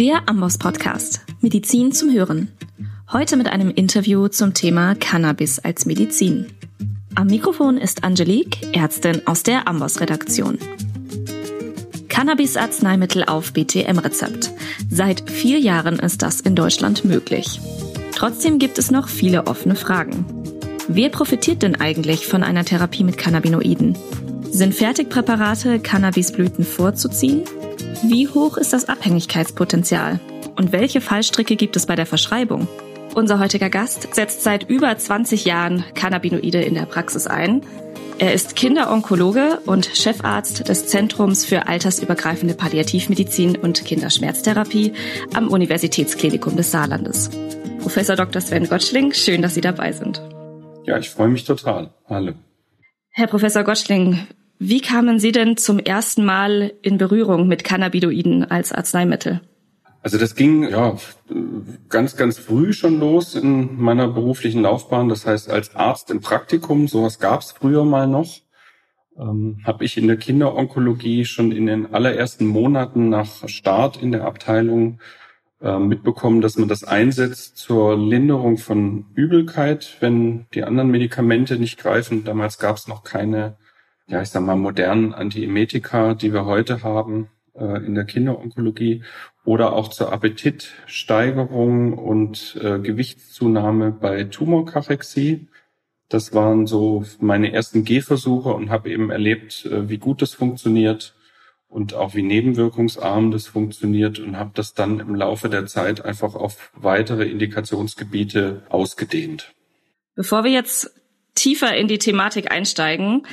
Der Ambos Podcast. Medizin zum Hören. Heute mit einem Interview zum Thema Cannabis als Medizin. Am Mikrofon ist Angelique, Ärztin aus der Ambos Redaktion. Cannabis-Arzneimittel auf BTM-Rezept. Seit vier Jahren ist das in Deutschland möglich. Trotzdem gibt es noch viele offene Fragen. Wer profitiert denn eigentlich von einer Therapie mit Cannabinoiden? Sind Fertigpräparate Cannabisblüten vorzuziehen? Wie hoch ist das Abhängigkeitspotenzial? Und welche Fallstricke gibt es bei der Verschreibung? Unser heutiger Gast setzt seit über 20 Jahren Cannabinoide in der Praxis ein. Er ist Kinderonkologe und Chefarzt des Zentrums für altersübergreifende Palliativmedizin und Kinderschmerztherapie am Universitätsklinikum des Saarlandes. Professor Dr. Sven Gottschling, schön, dass Sie dabei sind. Ja, ich freue mich total. Hallo. Herr Professor Gottschling, wie kamen Sie denn zum ersten Mal in Berührung mit Cannabinoiden als Arzneimittel? Also das ging ja ganz, ganz früh schon los in meiner beruflichen Laufbahn. Das heißt, als Arzt im Praktikum, sowas gab es früher mal noch, ähm, habe ich in der Kinderonkologie schon in den allerersten Monaten nach Start in der Abteilung äh, mitbekommen, dass man das einsetzt zur Linderung von Übelkeit, wenn die anderen Medikamente nicht greifen. Damals gab es noch keine ja, ich sag mal, modernen Antiemetika, die wir heute haben äh, in der Kinderonkologie oder auch zur Appetitsteigerung und äh, Gewichtszunahme bei Tumorkachexie. Das waren so meine ersten Gehversuche und habe eben erlebt, äh, wie gut das funktioniert und auch wie nebenwirkungsarm das funktioniert und habe das dann im Laufe der Zeit einfach auf weitere Indikationsgebiete ausgedehnt. Bevor wir jetzt tiefer in die Thematik einsteigen,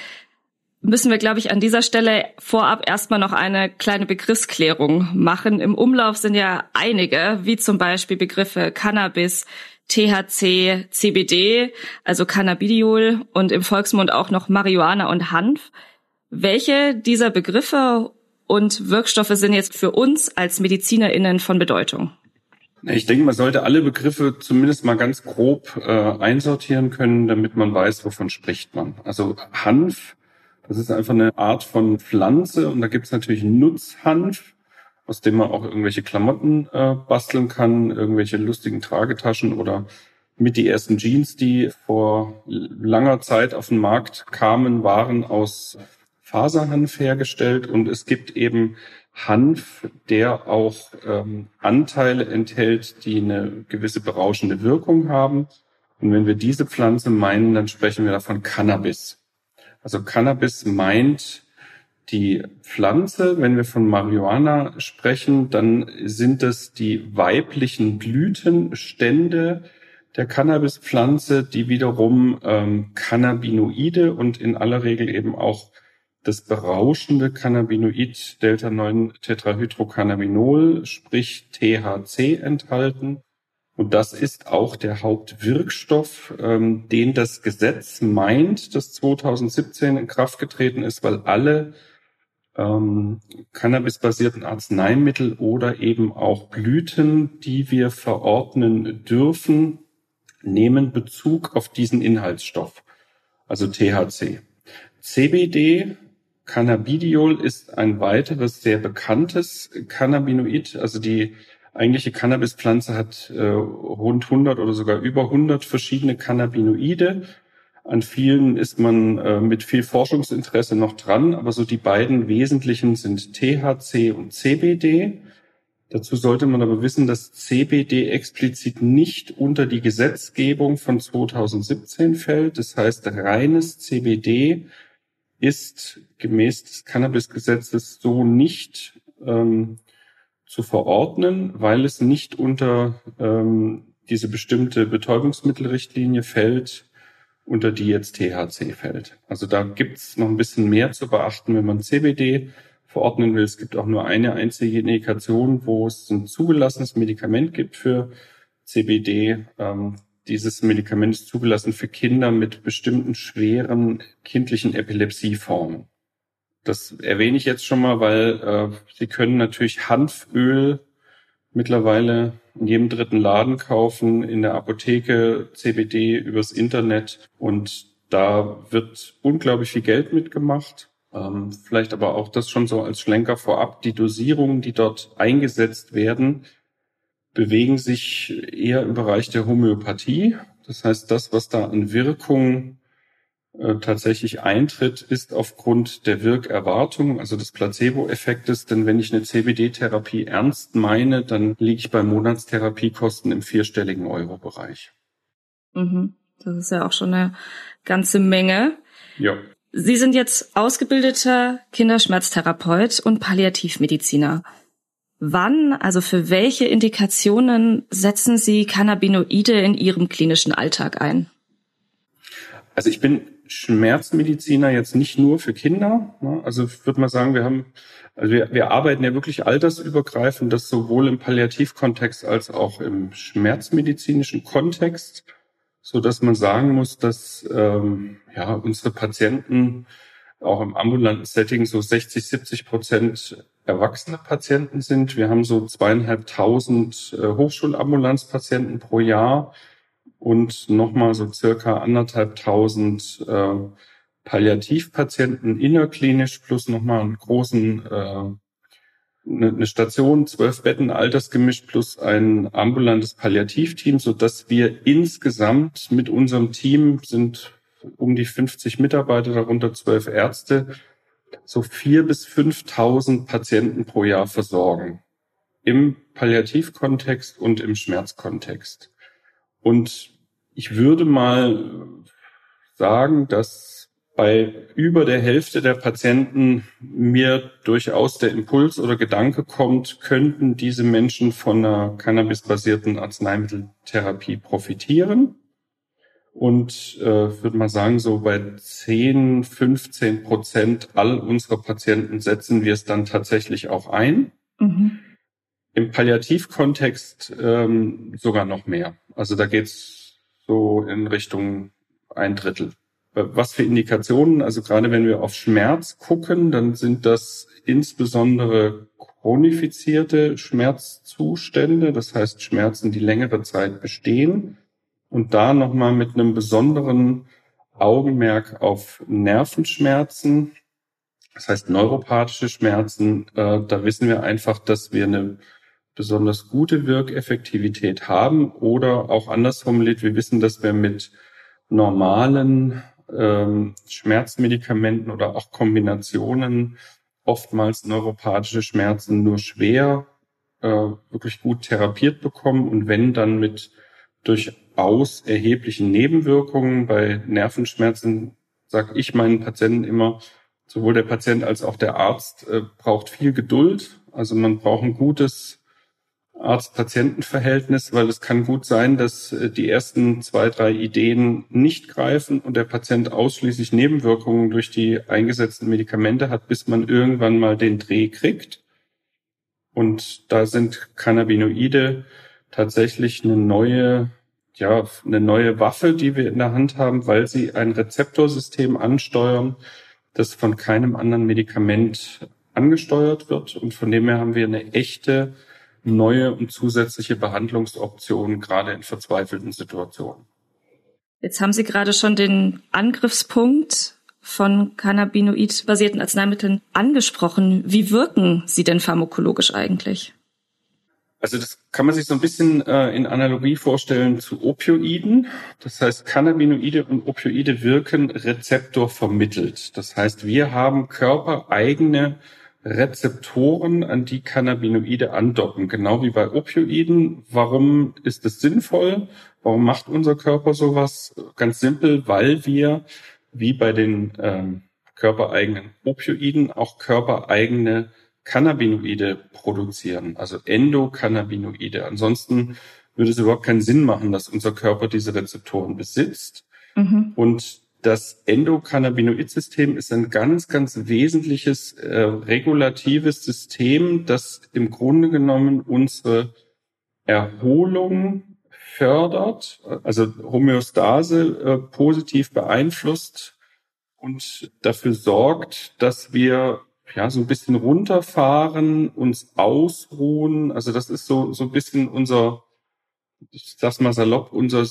müssen wir, glaube ich, an dieser Stelle vorab erstmal noch eine kleine Begriffsklärung machen. Im Umlauf sind ja einige, wie zum Beispiel Begriffe Cannabis, THC, CBD, also Cannabidiol und im Volksmund auch noch Marihuana und Hanf. Welche dieser Begriffe und Wirkstoffe sind jetzt für uns als MedizinerInnen von Bedeutung? Ich denke, man sollte alle Begriffe zumindest mal ganz grob äh, einsortieren können, damit man weiß, wovon spricht man. Also Hanf das ist einfach eine Art von Pflanze und da gibt es natürlich Nutzhanf, aus dem man auch irgendwelche Klamotten äh, basteln kann, irgendwelche lustigen Tragetaschen oder mit die ersten Jeans, die vor langer Zeit auf den Markt kamen, waren aus Faserhanf hergestellt und es gibt eben Hanf, der auch ähm, Anteile enthält, die eine gewisse berauschende Wirkung haben. Und wenn wir diese Pflanze meinen, dann sprechen wir davon Cannabis. Also Cannabis meint die Pflanze. Wenn wir von Marihuana sprechen, dann sind es die weiblichen Blütenstände der Cannabispflanze, die wiederum ähm, Cannabinoide und in aller Regel eben auch das berauschende Cannabinoid Delta-9-Tetrahydrocannabinol, sprich THC enthalten. Und das ist auch der Hauptwirkstoff, ähm, den das Gesetz meint, das 2017 in Kraft getreten ist, weil alle ähm, cannabisbasierten Arzneimittel oder eben auch Blüten, die wir verordnen dürfen, nehmen Bezug auf diesen Inhaltsstoff, also THC. CBD, Cannabidiol, ist ein weiteres sehr bekanntes Cannabinoid, also die eigentliche Cannabispflanze hat äh, rund 100 oder sogar über 100 verschiedene Cannabinoide. An vielen ist man äh, mit viel Forschungsinteresse noch dran, aber so die beiden wesentlichen sind THC und CBD. Dazu sollte man aber wissen, dass CBD explizit nicht unter die Gesetzgebung von 2017 fällt. Das heißt, reines CBD ist gemäß des Cannabisgesetzes so nicht ähm, zu verordnen, weil es nicht unter ähm, diese bestimmte Betäubungsmittelrichtlinie fällt, unter die jetzt THC fällt. Also da gibt's noch ein bisschen mehr zu beachten, wenn man CBD verordnen will. Es gibt auch nur eine einzige Indikation, wo es ein zugelassenes Medikament gibt für CBD. Ähm, dieses Medikament ist zugelassen für Kinder mit bestimmten schweren kindlichen Epilepsieformen. Das erwähne ich jetzt schon mal, weil äh, Sie können natürlich Hanföl mittlerweile in jedem dritten Laden kaufen, in der Apotheke, CBD übers Internet und da wird unglaublich viel Geld mitgemacht. Ähm, vielleicht aber auch das schon so als Schlenker vorab. Die Dosierungen, die dort eingesetzt werden, bewegen sich eher im Bereich der Homöopathie. Das heißt, das, was da an Wirkung äh, tatsächlich eintritt, ist aufgrund der Wirkerwartung, also des Placebo-Effektes. Denn wenn ich eine CBD-Therapie ernst meine, dann liege ich bei Monatstherapiekosten im vierstelligen Euro-Bereich. Mhm. Das ist ja auch schon eine ganze Menge. Ja. Sie sind jetzt ausgebildeter Kinderschmerztherapeut und Palliativmediziner. Wann, also für welche Indikationen setzen Sie Cannabinoide in Ihrem klinischen Alltag ein? Also ich bin Schmerzmediziner jetzt nicht nur für Kinder. Ne? Also ich würde mal sagen, wir haben, also wir, wir arbeiten ja wirklich altersübergreifend, das sowohl im Palliativkontext als auch im schmerzmedizinischen Kontext so dass man sagen muss, dass ähm, ja unsere Patienten auch im ambulanten Setting so 60, 70 Prozent erwachsene Patienten sind. Wir haben so zweieinhalbtausend äh, Hochschulambulanzpatienten pro Jahr und nochmal so circa anderthalbtausend äh, Palliativpatienten innerklinisch plus nochmal einen großen äh, eine Station, zwölf Betten, Altersgemisch plus ein ambulantes Palliativteam, so dass wir insgesamt mit unserem Team sind um die 50 Mitarbeiter, darunter zwölf Ärzte, so vier bis 5.000 Patienten pro Jahr versorgen. Im Palliativkontext und im Schmerzkontext. Und ich würde mal sagen, dass bei über der Hälfte der Patienten mir durchaus der Impuls oder Gedanke kommt, könnten diese Menschen von einer cannabisbasierten Arzneimitteltherapie profitieren. Und äh, würde mal sagen, so bei 10, 15 Prozent all unserer Patienten setzen wir es dann tatsächlich auch ein. Mhm. Im Palliativkontext ähm, sogar noch mehr. Also da geht's so in Richtung ein Drittel. Was für Indikationen? Also gerade wenn wir auf Schmerz gucken, dann sind das insbesondere chronifizierte Schmerzzustände, das heißt Schmerzen, die längere Zeit bestehen. Und da nochmal mit einem besonderen Augenmerk auf Nervenschmerzen, das heißt neuropathische Schmerzen. Äh, da wissen wir einfach, dass wir eine besonders gute Wirkeffektivität haben oder auch anders formuliert, wir wissen, dass wir mit normalen ähm, Schmerzmedikamenten oder auch Kombinationen oftmals neuropathische Schmerzen nur schwer äh, wirklich gut therapiert bekommen und wenn dann mit durchaus erheblichen Nebenwirkungen bei Nervenschmerzen sage ich meinen Patienten immer, sowohl der Patient als auch der Arzt äh, braucht viel Geduld. Also man braucht ein gutes Arzt-Patienten-Verhältnis, weil es kann gut sein, dass äh, die ersten zwei, drei Ideen nicht greifen und der Patient ausschließlich Nebenwirkungen durch die eingesetzten Medikamente hat, bis man irgendwann mal den Dreh kriegt. Und da sind Cannabinoide tatsächlich eine neue, ja, eine neue Waffe, die wir in der Hand haben, weil sie ein Rezeptorsystem ansteuern, das von keinem anderen Medikament angesteuert wird. Und von dem her haben wir eine echte neue und zusätzliche Behandlungsoptionen, gerade in verzweifelten Situationen. Jetzt haben Sie gerade schon den Angriffspunkt von Cannabinoid-basierten Arzneimitteln angesprochen. Wie wirken sie denn pharmakologisch eigentlich? Also das kann man sich so ein bisschen äh, in Analogie vorstellen zu Opioiden. Das heißt, Cannabinoide und Opioide wirken rezeptorvermittelt. Das heißt, wir haben körpereigene Rezeptoren, an die Cannabinoide andocken, genau wie bei Opioiden. Warum ist es sinnvoll? Warum macht unser Körper sowas? Ganz simpel, weil wir, wie bei den ähm, körpereigenen Opioiden, auch körpereigene Cannabinoide produzieren, also Endokannabinoide. Ansonsten würde es überhaupt keinen Sinn machen, dass unser Körper diese Rezeptoren besitzt. Mhm. Und das Endokannabinoid-System ist ein ganz, ganz wesentliches äh, regulatives System, das im Grunde genommen unsere Erholung fördert, also Homöostase äh, positiv beeinflusst und dafür sorgt, dass wir ja so ein bisschen runterfahren, uns ausruhen. Also das ist so so ein bisschen unser, ich sag's mal salopp, unser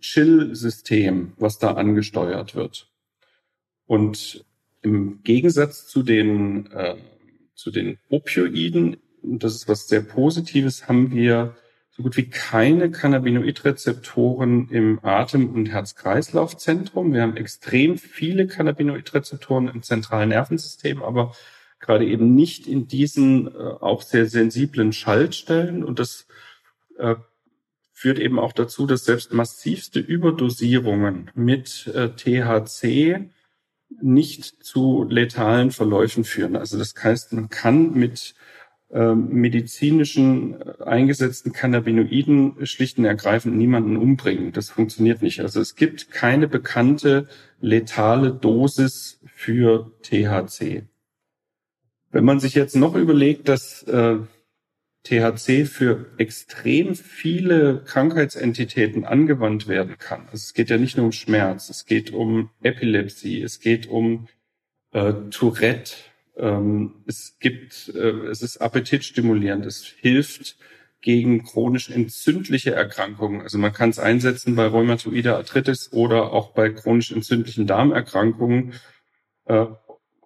Chill-System, was da angesteuert wird. Und im Gegensatz zu den, äh, zu den Opioiden, das ist was sehr Positives, haben wir so gut wie keine Cannabinoidrezeptoren im Atem- und Herz-Kreislauf-Zentrum. Wir haben extrem viele Cannabinoidrezeptoren im zentralen Nervensystem, aber gerade eben nicht in diesen äh, auch sehr sensiblen Schaltstellen. Und das äh, führt eben auch dazu, dass selbst massivste Überdosierungen mit äh, THC nicht zu letalen Verläufen führen. Also das heißt, man kann mit ähm, medizinischen äh, eingesetzten Cannabinoiden schlicht und ergreifend niemanden umbringen. Das funktioniert nicht. Also es gibt keine bekannte letale Dosis für THC. Wenn man sich jetzt noch überlegt, dass äh, THC für extrem viele Krankheitsentitäten angewandt werden kann. Also es geht ja nicht nur um Schmerz, es geht um Epilepsie, es geht um äh, Tourette, ähm, es gibt, äh, es ist appetitstimulierend, es hilft gegen chronisch entzündliche Erkrankungen. Also man kann es einsetzen bei rheumatoider Arthritis oder auch bei chronisch entzündlichen Darmerkrankungen. Äh,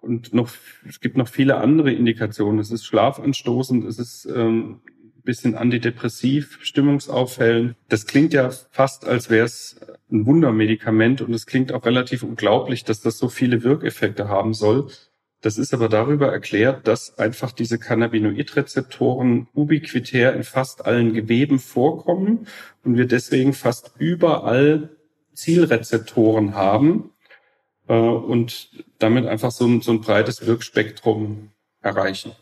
und noch, es gibt noch viele andere Indikationen. Es ist schlafanstoßend, es ist ähm, bisschen antidepressiv, stimmungsaufhellend. Das klingt ja fast, als wäre es ein Wundermedikament und es klingt auch relativ unglaublich, dass das so viele Wirkeffekte haben soll. Das ist aber darüber erklärt, dass einfach diese Cannabinoidrezeptoren ubiquitär in fast allen Geweben vorkommen und wir deswegen fast überall Zielrezeptoren haben äh, und damit einfach so ein, so ein breites Wirkspektrum erreichen.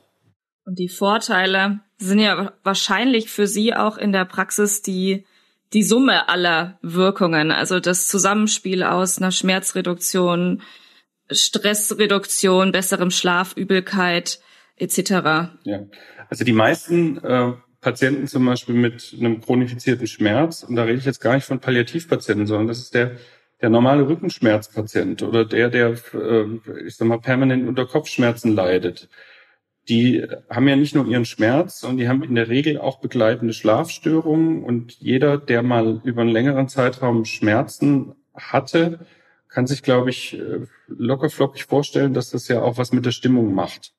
Und die Vorteile sind ja wahrscheinlich für Sie auch in der Praxis die die Summe aller Wirkungen, also das Zusammenspiel aus einer Schmerzreduktion, Stressreduktion, besserem Schlaf, Übelkeit etc. Ja, also die meisten äh, Patienten zum Beispiel mit einem chronifizierten Schmerz, und da rede ich jetzt gar nicht von Palliativpatienten, sondern das ist der der normale Rückenschmerzpatient oder der, der, äh, ich sag mal, permanent unter Kopfschmerzen leidet. Die haben ja nicht nur ihren Schmerz, sondern die haben in der Regel auch begleitende Schlafstörungen. Und jeder, der mal über einen längeren Zeitraum Schmerzen hatte, kann sich, glaube ich, äh, lockerflockig vorstellen, dass das ja auch was mit der Stimmung macht.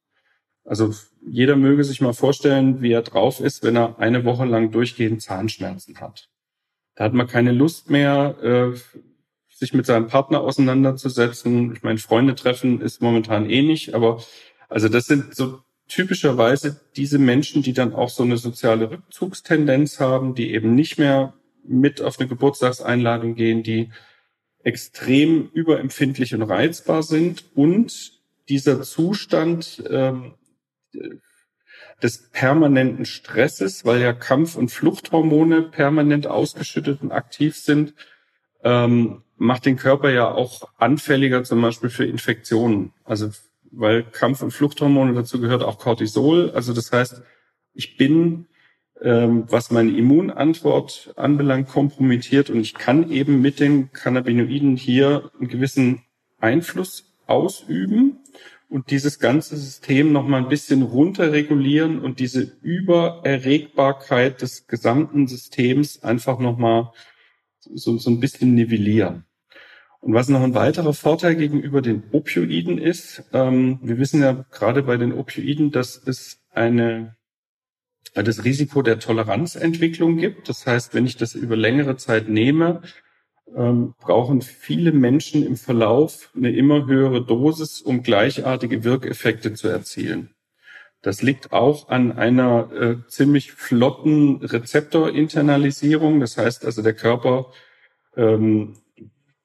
Also jeder möge sich mal vorstellen, wie er drauf ist, wenn er eine Woche lang durchgehend Zahnschmerzen hat. Da hat man keine Lust mehr, äh, sich mit seinem Partner auseinanderzusetzen. Ich meine, Freunde treffen ist momentan eh nicht, aber also das sind so typischerweise diese Menschen, die dann auch so eine soziale Rückzugstendenz haben, die eben nicht mehr mit auf eine Geburtstagseinladung gehen, die extrem überempfindlich und reizbar sind und dieser Zustand ähm, des permanenten Stresses, weil ja Kampf- und Fluchthormone permanent ausgeschüttet und aktiv sind, ähm, macht den Körper ja auch anfälliger zum Beispiel für Infektionen. Also weil Kampf- und Fluchthormone dazu gehört auch Cortisol. Also das heißt, ich bin ähm, was meine Immunantwort anbelangt, kompromittiert und ich kann eben mit den Cannabinoiden hier einen gewissen Einfluss ausüben und dieses ganze System noch mal ein bisschen runterregulieren und diese Übererregbarkeit des gesamten Systems einfach noch mal so, so ein bisschen nivellieren. Und was noch ein weiterer Vorteil gegenüber den Opioiden ist, ähm, wir wissen ja gerade bei den Opioiden, dass es eine das Risiko der Toleranzentwicklung gibt. Das heißt, wenn ich das über längere Zeit nehme, ähm, brauchen viele Menschen im Verlauf eine immer höhere Dosis, um gleichartige Wirkeffekte zu erzielen. Das liegt auch an einer äh, ziemlich flotten Rezeptorinternalisierung. Das heißt also, der Körper ähm,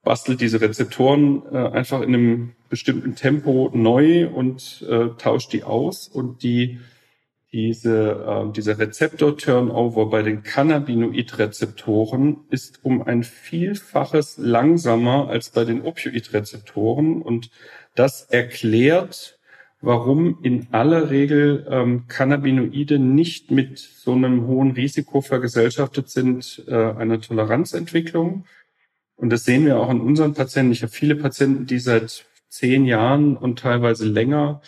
bastelt diese Rezeptoren äh, einfach in einem bestimmten Tempo neu und äh, tauscht die aus und die diese, äh, dieser Rezeptor-Turnover bei den Cannabinoid-Rezeptoren ist um ein Vielfaches langsamer als bei den Opioid-Rezeptoren. Und das erklärt, warum in aller Regel ähm, Cannabinoide nicht mit so einem hohen Risiko vergesellschaftet sind äh, einer Toleranzentwicklung. Und das sehen wir auch an unseren Patienten. Ich habe viele Patienten, die seit zehn Jahren und teilweise länger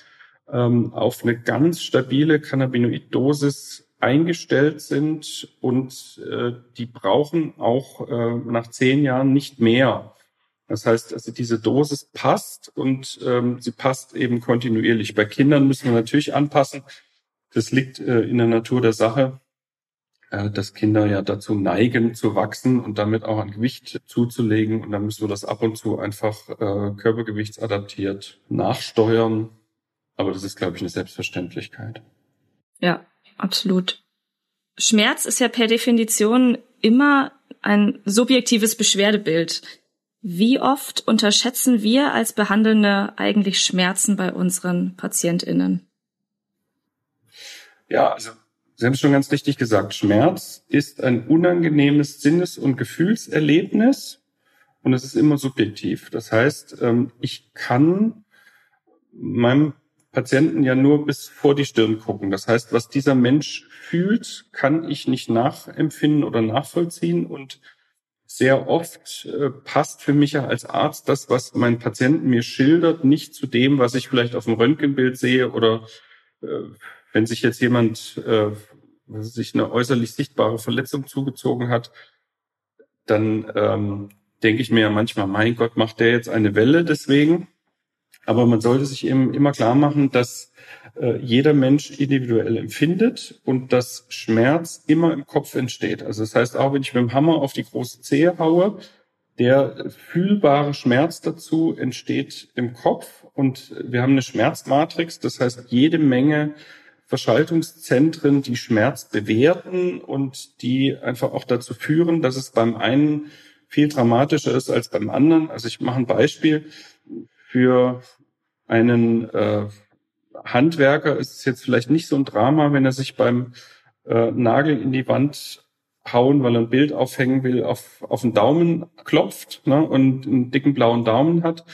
ähm, auf eine ganz stabile Cannabinoid-Dosis eingestellt sind und äh, die brauchen auch äh, nach zehn Jahren nicht mehr. Das heißt, also diese Dosis passt und ähm, sie passt eben kontinuierlich. Bei Kindern müssen wir natürlich anpassen. Das liegt äh, in der Natur der Sache. Äh, dass Kinder ja dazu neigen zu wachsen und damit auch ein Gewicht zuzulegen. Und dann müssen wir das ab und zu einfach äh, körpergewichtsadaptiert nachsteuern. Aber das ist, glaube ich, eine Selbstverständlichkeit. Ja, absolut. Schmerz ist ja per Definition immer ein subjektives Beschwerdebild. Wie oft unterschätzen wir als Behandelnde eigentlich Schmerzen bei unseren PatientInnen? Ja, also Sie haben es schon ganz richtig gesagt. Schmerz ist ein unangenehmes Sinnes- und Gefühlserlebnis und es ist immer subjektiv. Das heißt, ähm, ich kann meinem Patienten ja nur bis vor die Stirn gucken. Das heißt, was dieser Mensch fühlt, kann ich nicht nachempfinden oder nachvollziehen und sehr oft äh, passt für mich ja als Arzt das, was mein Patient mir schildert, nicht zu dem, was ich vielleicht auf dem Röntgenbild sehe oder äh, wenn sich jetzt jemand äh, sich eine äußerlich sichtbare Verletzung zugezogen hat, dann ähm, denke ich mir ja manchmal, mein Gott, macht der jetzt eine Welle deswegen. Aber man sollte sich eben immer klar machen, dass äh, jeder Mensch individuell empfindet und dass Schmerz immer im Kopf entsteht. Also das heißt, auch wenn ich mit dem Hammer auf die große Zehe haue, der fühlbare Schmerz dazu entsteht im Kopf und wir haben eine Schmerzmatrix, das heißt jede Menge Verschaltungszentren, die Schmerz bewerten und die einfach auch dazu führen, dass es beim einen viel dramatischer ist als beim anderen. Also ich mache ein Beispiel für einen äh, Handwerker ist es jetzt vielleicht nicht so ein Drama, wenn er sich beim äh, Nagel in die Wand hauen, weil er ein Bild aufhängen will, auf, auf den Daumen klopft ne, und einen dicken blauen Daumen hat.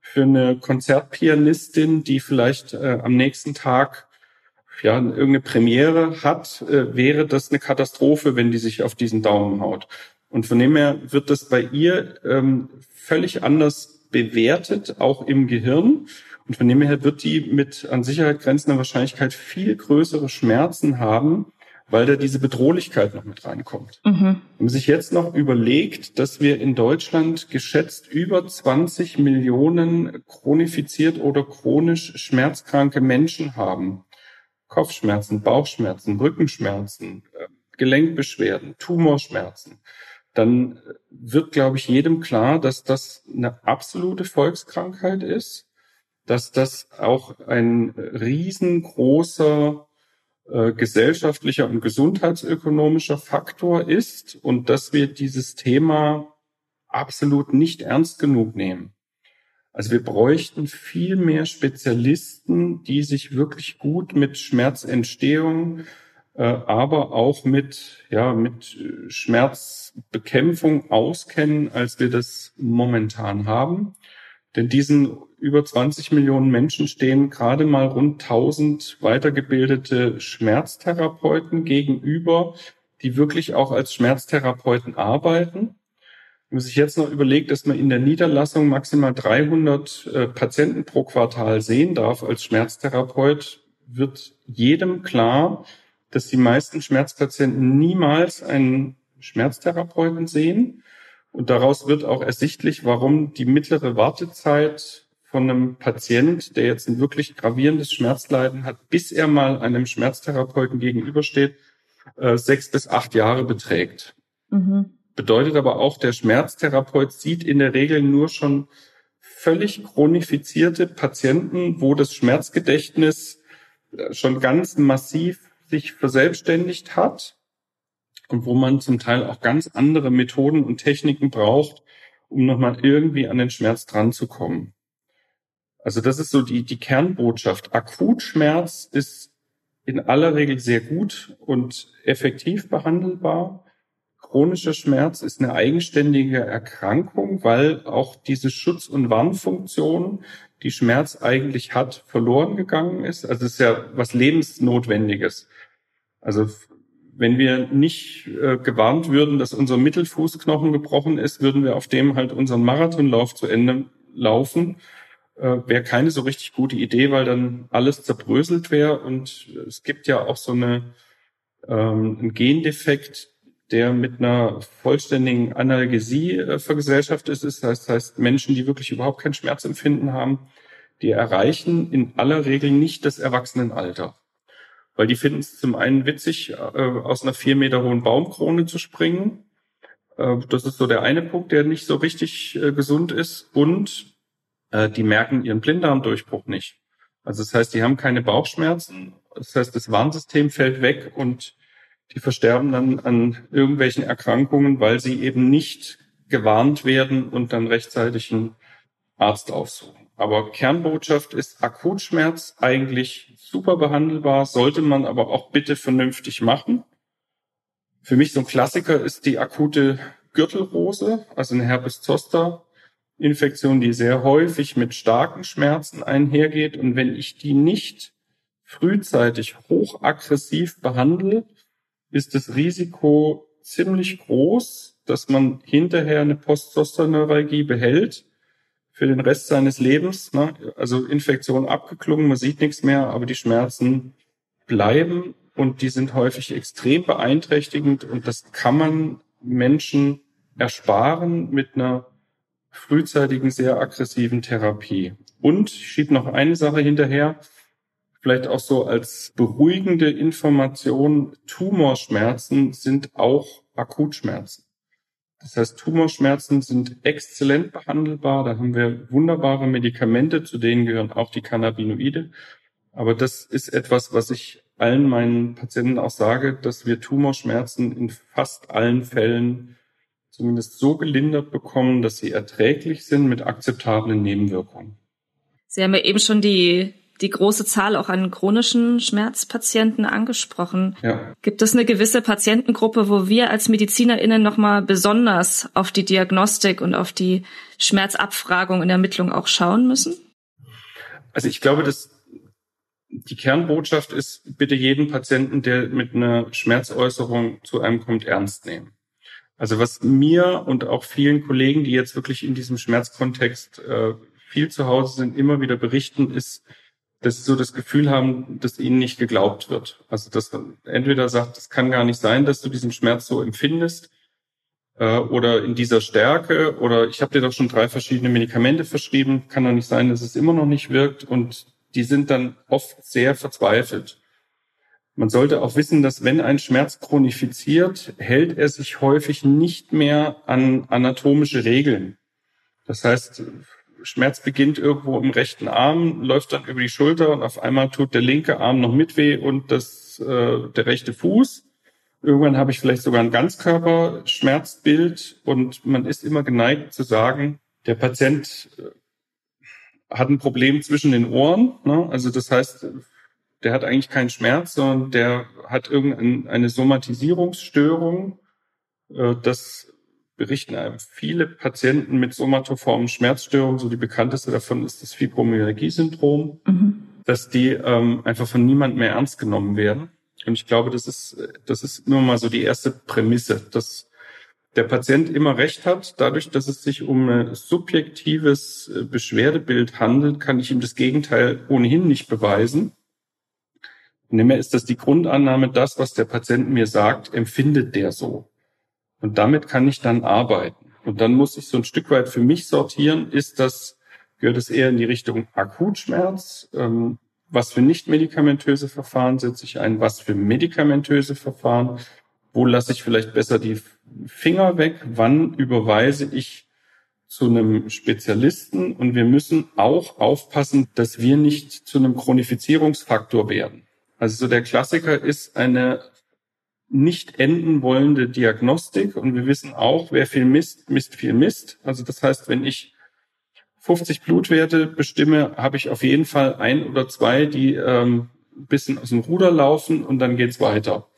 Für eine Konzertpianistin, die vielleicht äh, am nächsten Tag ja, irgendeine Premiere hat, äh, wäre das eine Katastrophe, wenn die sich auf diesen Daumen haut. Und von dem her wird das bei ihr ähm, völlig anders bewertet, auch im Gehirn. Und von dem her wird die mit an Sicherheit grenzender Wahrscheinlichkeit viel größere Schmerzen haben, weil da diese Bedrohlichkeit noch mit reinkommt. Mhm. Wenn man sich jetzt noch überlegt, dass wir in Deutschland geschätzt über 20 Millionen chronifiziert oder chronisch schmerzkranke Menschen haben, Kopfschmerzen, Bauchschmerzen, Rückenschmerzen, äh, Gelenkbeschwerden, Tumorschmerzen, dann wird, glaube ich, jedem klar, dass das eine absolute Volkskrankheit ist, dass das auch ein riesengroßer äh, gesellschaftlicher und gesundheitsökonomischer Faktor ist und dass wir dieses Thema absolut nicht ernst genug nehmen. Also wir bräuchten viel mehr Spezialisten, die sich wirklich gut mit Schmerzentstehung, äh, aber auch mit, ja, mit Schmerzbekämpfung auskennen, als wir das momentan haben. Denn diesen über 20 Millionen Menschen stehen gerade mal rund 1000 weitergebildete Schmerztherapeuten gegenüber, die wirklich auch als Schmerztherapeuten arbeiten. Wenn man sich jetzt noch überlegt, dass man in der Niederlassung maximal 300 äh, Patienten pro Quartal sehen darf als Schmerztherapeut, wird jedem klar, dass die meisten Schmerzpatienten niemals einen Schmerztherapeuten sehen. Und daraus wird auch ersichtlich, warum die mittlere Wartezeit von einem Patient, der jetzt ein wirklich gravierendes Schmerzleiden hat, bis er mal einem Schmerztherapeuten gegenübersteht, äh, sechs bis acht Jahre beträgt. Mhm. Bedeutet aber auch, der Schmerztherapeut sieht in der Regel nur schon völlig chronifizierte Patienten, wo das Schmerzgedächtnis äh, schon ganz massiv sich verselbstständigt hat und wo man zum Teil auch ganz andere Methoden und Techniken braucht, um nochmal irgendwie an den Schmerz dran zu kommen. Also das ist so die, die Kernbotschaft. Akutschmerz ist in aller Regel sehr gut und effektiv behandelbar chronischer Schmerz ist eine eigenständige Erkrankung, weil auch diese Schutz- und Warnfunktion, die Schmerz eigentlich hat, verloren gegangen ist. Also es ist ja was Lebensnotwendiges. Also wenn wir nicht äh, gewarnt würden, dass unser Mittelfußknochen gebrochen ist, würden wir auf dem halt unseren Marathonlauf zu Ende laufen. Äh, wäre keine so richtig gute Idee, weil dann alles zerbröselt wäre. Und es gibt ja auch so eine ähm, einen Gendefekt, der mit einer vollständigen Analgesie äh, vergesellschaftet ist. Das heißt, Menschen, die wirklich überhaupt kein Schmerzempfinden haben, die erreichen in aller Regel nicht das Erwachsenenalter. weil die finden es zum einen witzig, äh, aus einer vier Meter hohen Baumkrone zu springen. Äh, das ist so der eine Punkt, der nicht so richtig äh, gesund ist. Und äh, die merken ihren Blinddarmdurchbruch nicht. Also das heißt, die haben keine Bauchschmerzen. Das heißt, das Warnsystem fällt weg und die versterben dann an irgendwelchen Erkrankungen, weil sie eben nicht gewarnt werden und dann rechtzeitig einen Arzt aufsuchen. Aber Kernbotschaft ist Akutschmerz eigentlich super behandelbar, sollte man aber auch bitte vernünftig machen. Für mich so ein Klassiker ist die akute Gürtelrose, also eine Herpes zoster Infektion, die sehr häufig mit starken Schmerzen einhergeht. Und wenn ich die nicht frühzeitig hochaggressiv behandle, ist das Risiko ziemlich groß, dass man hinterher eine Postzosterneuralgie behält für den Rest seines Lebens. Ne? Also Infektion abgeklungen, man sieht nichts mehr, aber die Schmerzen bleiben und die sind häufig extrem beeinträchtigend und das kann man Menschen ersparen mit einer frühzeitigen, sehr aggressiven Therapie. Und ich schiebe noch eine Sache hinterher, vielleicht auch so als beruhigende Information, Tumorschmerzen sind auch Akutschmerzen. Das heißt, Tumorschmerzen sind exzellent behandelbar. Da haben wir wunderbare Medikamente, zu denen gehören auch die Cannabinoide. Aber das ist etwas, was ich allen meinen Patienten auch sage, dass wir Tumorschmerzen in fast allen Fällen zumindest so gelindert bekommen, dass sie erträglich sind mit akzeptablen Nebenwirkungen. Sie haben ja eben schon die die große Zahl auch an chronischen Schmerzpatienten angesprochen. Ja. Gibt es eine gewisse Patientengruppe, wo wir als MedizinerInnen nochmal besonders auf die Diagnostik und auf die Schmerzabfragung in der Ermittlung auch schauen müssen? Also ich glaube, dass die Kernbotschaft ist, bitte jeden Patienten, der mit einer Schmerzäußerung zu einem kommt, ernst nehmen. Also was mir und auch vielen Kollegen, die jetzt wirklich in diesem Schmerzkontext äh, viel zu Hause sind, immer wieder berichten, ist, dass sie so das Gefühl haben, dass ihnen nicht geglaubt wird. Also dass man entweder sagt, es kann gar nicht sein, dass du diesen Schmerz so empfindest äh, oder in dieser Stärke oder ich habe dir doch schon drei verschiedene Medikamente verschrieben, kann doch nicht sein, dass es immer noch nicht wirkt und die sind dann oft sehr verzweifelt. Man sollte auch wissen, dass wenn ein Schmerz chronifiziert, hält er sich häufig nicht mehr an anatomische Regeln. Das heißt, Schmerz beginnt irgendwo im rechten Arm, läuft dann über die Schulter und auf einmal tut der linke Arm noch mit weh und das, äh, der rechte Fuß. Irgendwann habe ich vielleicht sogar ein Ganzkörperschmerzbild und man ist immer geneigt zu sagen, der Patient äh, hat ein Problem zwischen den Ohren. Ne? Also das heißt, der hat eigentlich keinen Schmerz, sondern der hat irgendeine Somatisierungsstörung. Äh, das berichten einem viele Patienten mit somatoformen Schmerzstörungen, so die bekannteste davon ist das Fibromyalgie-Syndrom, mhm. dass die ähm, einfach von niemand mehr ernst genommen werden. Und ich glaube, das ist, das ist nur mal so die erste Prämisse, dass der Patient immer recht hat. Dadurch, dass es sich um ein subjektives äh, Beschwerdebild handelt, kann ich ihm das Gegenteil ohnehin nicht beweisen. Nimmer ist das die Grundannahme, das, was der Patient mir sagt, empfindet der so. Und damit kann ich dann arbeiten. Und dann muss ich so ein Stück weit für mich sortieren, ist das, gehört es eher in die Richtung Akutschmerz? Ähm, was für nicht medikamentöse Verfahren setze ich ein? Was für medikamentöse Verfahren? Wo lasse ich vielleicht besser die Finger weg? Wann überweise ich zu einem Spezialisten? Und wir müssen auch aufpassen, dass wir nicht zu einem Chronifizierungsfaktor werden. Also so der Klassiker ist eine nicht enden wollende Diagnostik. Und wir wissen auch, wer viel misst, misst viel Mist. Also das heißt, wenn ich 50 Blutwerte bestimme, habe ich auf jeden Fall ein oder zwei, die ähm, ein bisschen aus dem Ruder laufen und dann geht's weiter.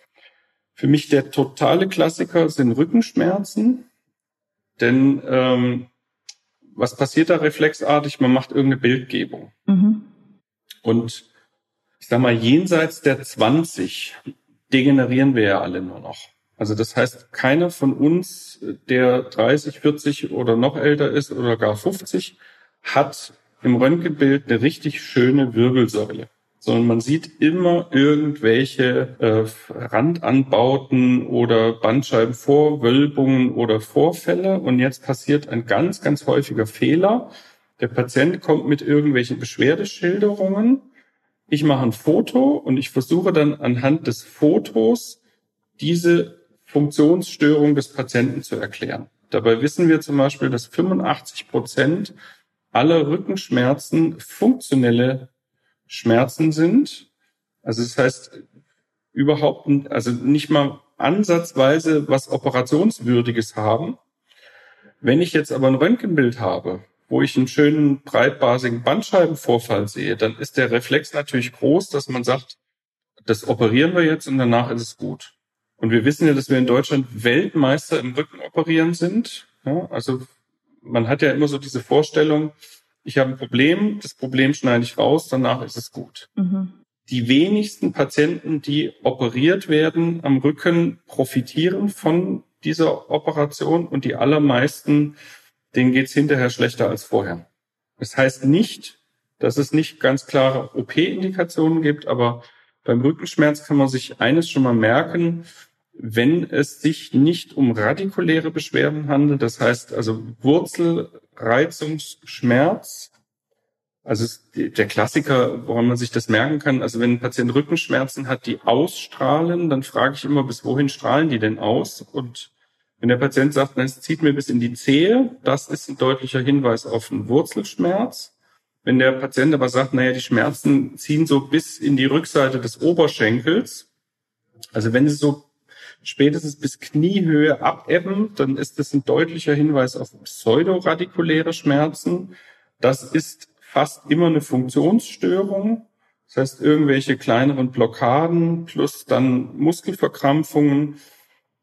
Für mich der totale Klassiker sind Rückenschmerzen, denn ähm, was passiert da reflexartig? Man macht irgendeine Bildgebung. Mhm. Und ich sag mal, jenseits der 20 degenerieren wir ja alle nur noch. Also das heißt, keiner von uns, der 30, 40 oder noch älter ist oder gar 50, hat im Röntgenbild eine richtig schöne Wirbelsäule, sondern man sieht immer irgendwelche äh, Randanbauten oder Bandscheibenvorwölbungen oder Vorfälle. Und jetzt passiert ein ganz, ganz häufiger Fehler. Der Patient kommt mit irgendwelchen Beschwerdeschilderungen Ich mache ein Foto und ich versuche dann anhand des Fotos diese Funktionsstörung des Patienten zu erklären. Dabei wissen wir zum Beispiel, dass 85 Prozent aller Rückenschmerzen funktionelle Schmerzen sind. Also das heißt überhaupt, also nicht mal ansatzweise was operationswürdiges haben. Wenn ich jetzt aber ein Röntgenbild habe, wo ich einen schönen breitbasigen Bandscheibenvorfall sehe, dann ist der Reflex natürlich groß, dass man sagt, das operieren wir jetzt und danach ist es gut. Und wir wissen ja, dass wir in Deutschland Weltmeister im Rückenoperieren sind. Ja, also man hat ja immer so diese Vorstellung, ich habe ein Problem, das Problem schneide ich raus, danach ist es gut. Mhm. Die wenigsten Patienten, die operiert werden am Rücken, profitieren von dieser Operation und die allermeisten, denen geht's hinterher schlechter als vorher. Das heißt nicht, dass es nicht ganz klare OP-Indikationen gibt, aber beim Rückenschmerz kann man sich eines schon mal merken, wenn es sich nicht um radikuläre Beschwerden handelt, das heißt also Wurzelreizungsschmerz, also der Klassiker, woran man sich das merken kann, also wenn ein Patient Rückenschmerzen hat, die ausstrahlen, dann frage ich immer, bis wohin strahlen die denn aus? Und wenn der Patient sagt, es zieht mir bis in die Zehe, das ist ein deutlicher Hinweis auf einen Wurzelschmerz. Wenn der Patient aber sagt, naja, die Schmerzen ziehen so bis in die Rückseite des Oberschenkels, also wenn es so spätestens bis Kniehöhe abebben, dann ist das ein deutlicher Hinweis auf pseudoradikuläre Schmerzen. Das ist fast immer eine Funktionsstörung. Das heißt, irgendwelche kleineren Blockaden plus dann Muskelverkrampfungen.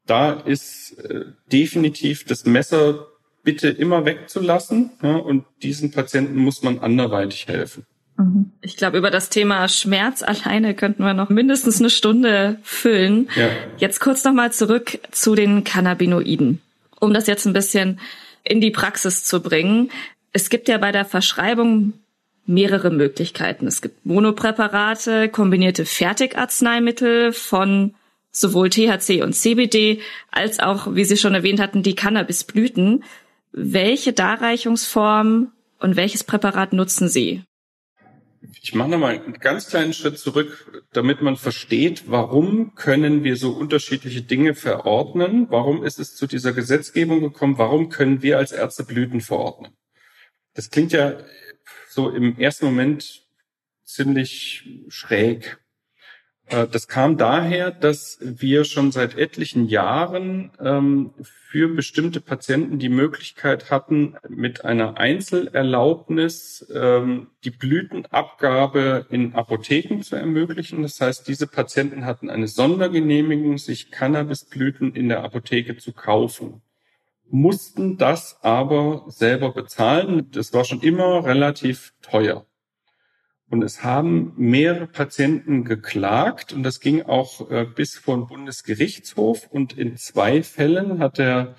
Da ist äh, definitiv das Messer bitte immer wegzulassen. Ja, und diesen Patienten muss man anderweitig helfen. Mhm. Ich glaube, über das Thema Schmerz alleine könnten wir noch mindestens eine Stunde füllen. Ja. Jetzt kurz nochmal zurück zu den Cannabinoiden, um das jetzt ein bisschen in die Praxis zu bringen. Es gibt ja bei der Verschreibung mehrere Möglichkeiten. Es gibt Monopräparate, kombinierte Fertigarzneimittel von sowohl THC und CBD als auch, wie Sie schon erwähnt hatten, die Cannabisblüten. Welche Darreichungsform und welches Präparat nutzen Sie? Ich mache nochmal einen ganz kleinen Schritt zurück, damit man versteht, warum können wir so unterschiedliche Dinge verordnen? Warum ist es zu dieser Gesetzgebung gekommen? Warum können wir als Ärzte Blüten verordnen? Das klingt ja so im ersten Moment ziemlich schräg. Äh, das kam daher, dass wir schon seit etlichen Jahren ähm, für bestimmte Patienten die Möglichkeit hatten, mit einer Einzelerlaubnis ähm, die Blütenabgabe in Apotheken zu ermöglichen. Das heißt, diese Patienten hatten eine Sondergenehmigung, sich Cannabisblüten in der Apotheke zu kaufen mussten das aber selber bezahlen. Das war schon immer relativ teuer. Und es haben mehrere Patienten geklagt und das ging auch äh, bis vor den Bundesgerichtshof. Und in zwei Fällen hat der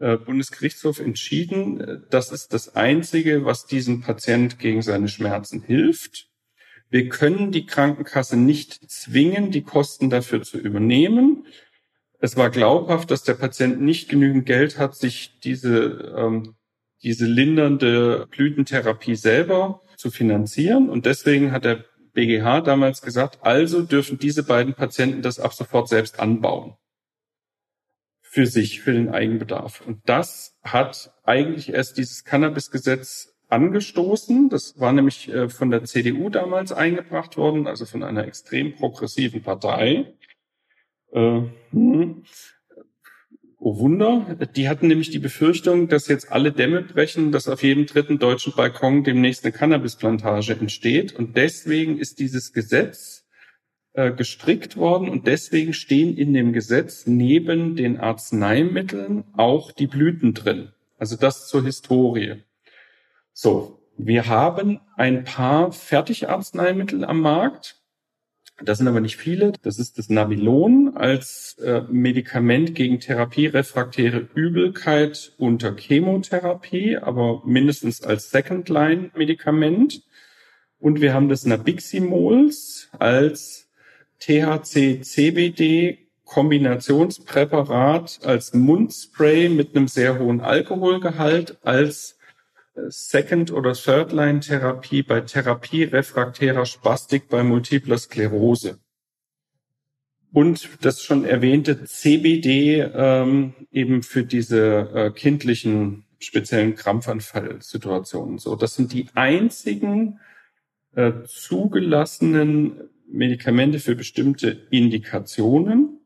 äh, Bundesgerichtshof entschieden, äh, das ist das Einzige, was diesem Patient gegen seine Schmerzen hilft. Wir können die Krankenkasse nicht zwingen, die Kosten dafür zu übernehmen. Es war glaubhaft, dass der Patient nicht genügend Geld hat, sich diese, ähm, diese lindernde Blütentherapie selber zu finanzieren. Und deswegen hat der BGH damals gesagt, also dürfen diese beiden Patienten das ab sofort selbst anbauen. Für sich, für den Eigenbedarf. Und das hat eigentlich erst dieses Cannabis-Gesetz angestoßen. Das war nämlich äh, von der CDU damals eingebracht worden, also von einer extrem progressiven Partei. Äh, hm. Oh Wunder, die hatten nämlich die Befürchtung, dass jetzt alle Dämme brechen, dass auf jedem dritten deutschen Balkon demnächst eine Cannabisplantage entsteht. Und deswegen ist dieses Gesetz äh, gestrickt worden und deswegen stehen in dem Gesetz neben den Arzneimitteln auch die Blüten drin. Also das zur Historie. So, wir haben ein paar Fertigarzneimittel am Markt das sind aber nicht viele. Das ist das Nabilon als äh, Medikament gegen therapierefraktäre Übelkeit unter Chemotherapie, aber mindestens als Second-Line-Medikament. Und wir haben das Nabiximols als THC-CBD Kombinationspräparat als Mundspray mit einem sehr hohen Alkoholgehalt als Second- oder Third-Line-Therapie bei Therapie refraktärer Spastik bei multipler Sklerose. Und das schon erwähnte CBD ähm, eben für diese äh, kindlichen speziellen Krampfanfallsituationen. So, das sind die einzigen äh, zugelassenen Medikamente für bestimmte Indikationen.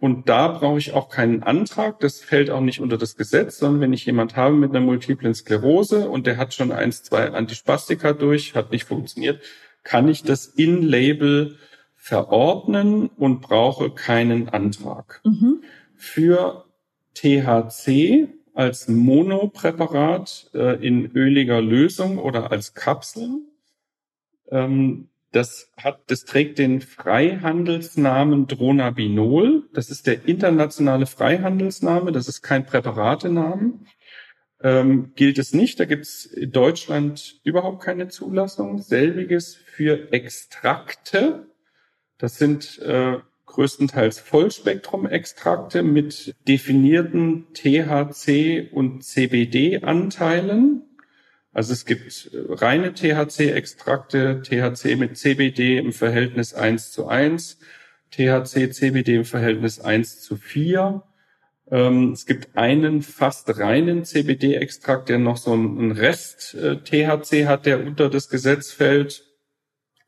Und da brauche ich auch keinen Antrag. Das fällt auch nicht unter das Gesetz, sondern wenn ich jemand habe mit einer multiplen Sklerose und der hat schon eins, zwei Antispastika durch, hat nicht funktioniert, kann ich das in Label verordnen und brauche keinen Antrag. Mhm. Für THC als Monopräparat äh, in öliger Lösung oder als Kapseln. Ähm, das hat, das trägt den Freihandelsnamen Dronabinol. Das ist der internationale Freihandelsname. Das ist kein Präparatenamen. Ähm, gilt es nicht. Da gibt es in Deutschland überhaupt keine Zulassung. Selbiges für Extrakte. Das sind äh, größtenteils Vollspektrum-Extrakte mit definierten THC und CBD-Anteilen. Also es gibt äh, reine THC-Extrakte, THC mit CBD im Verhältnis 1 zu 1, THC, CBD im Verhältnis 1 zu 4. Ähm, es gibt einen fast reinen CBD-Extrakt, der noch so einen Rest äh, THC hat, der unter das Gesetz fällt.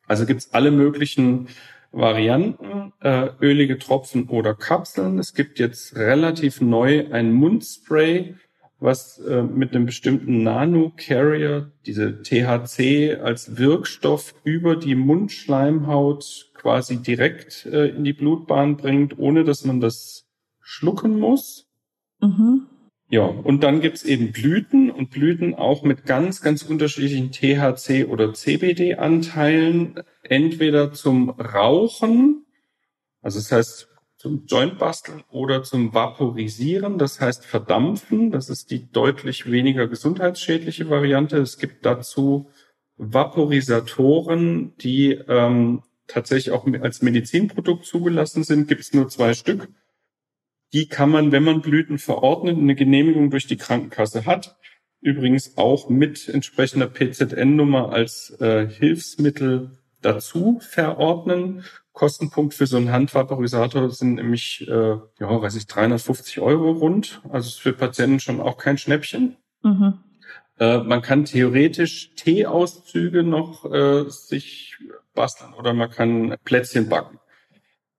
Also gibt es alle möglichen Varianten, äh, ölige Tropfen oder Kapseln. Es gibt jetzt relativ neu ein Mundspray, was äh, mit einem bestimmten Nano-Carrier diese THC als Wirkstoff über die Mundschleimhaut quasi direkt äh, in die Blutbahn bringt, ohne dass man das schlucken muss. Mhm. Ja, und dann gibt's eben Blüten und Blüten auch mit ganz, ganz unterschiedlichen THC- oder CBD-Anteilen, entweder zum Rauchen, also das heißt zum Joint basteln oder zum Vaporisieren, das heißt verdampfen. Das ist die deutlich weniger gesundheitsschädliche Variante. Es gibt dazu Vaporisatoren, die ähm, tatsächlich auch als Medizinprodukt zugelassen sind. Gibt es nur zwei Stück. Die kann man, wenn man Blüten verordnet, eine Genehmigung durch die Krankenkasse hat, übrigens auch mit entsprechender PZN-Nummer als äh, Hilfsmittel dazu verordnen. Kostenpunkt für so einen Handvaporisator sind nämlich, äh, ja, weiß ich, 350 Euro rund. Also ist für Patienten schon auch kein Schnäppchen. Mhm. Äh, man kann theoretisch Teeauszüge noch äh, sich basteln oder man kann Plätzchen backen.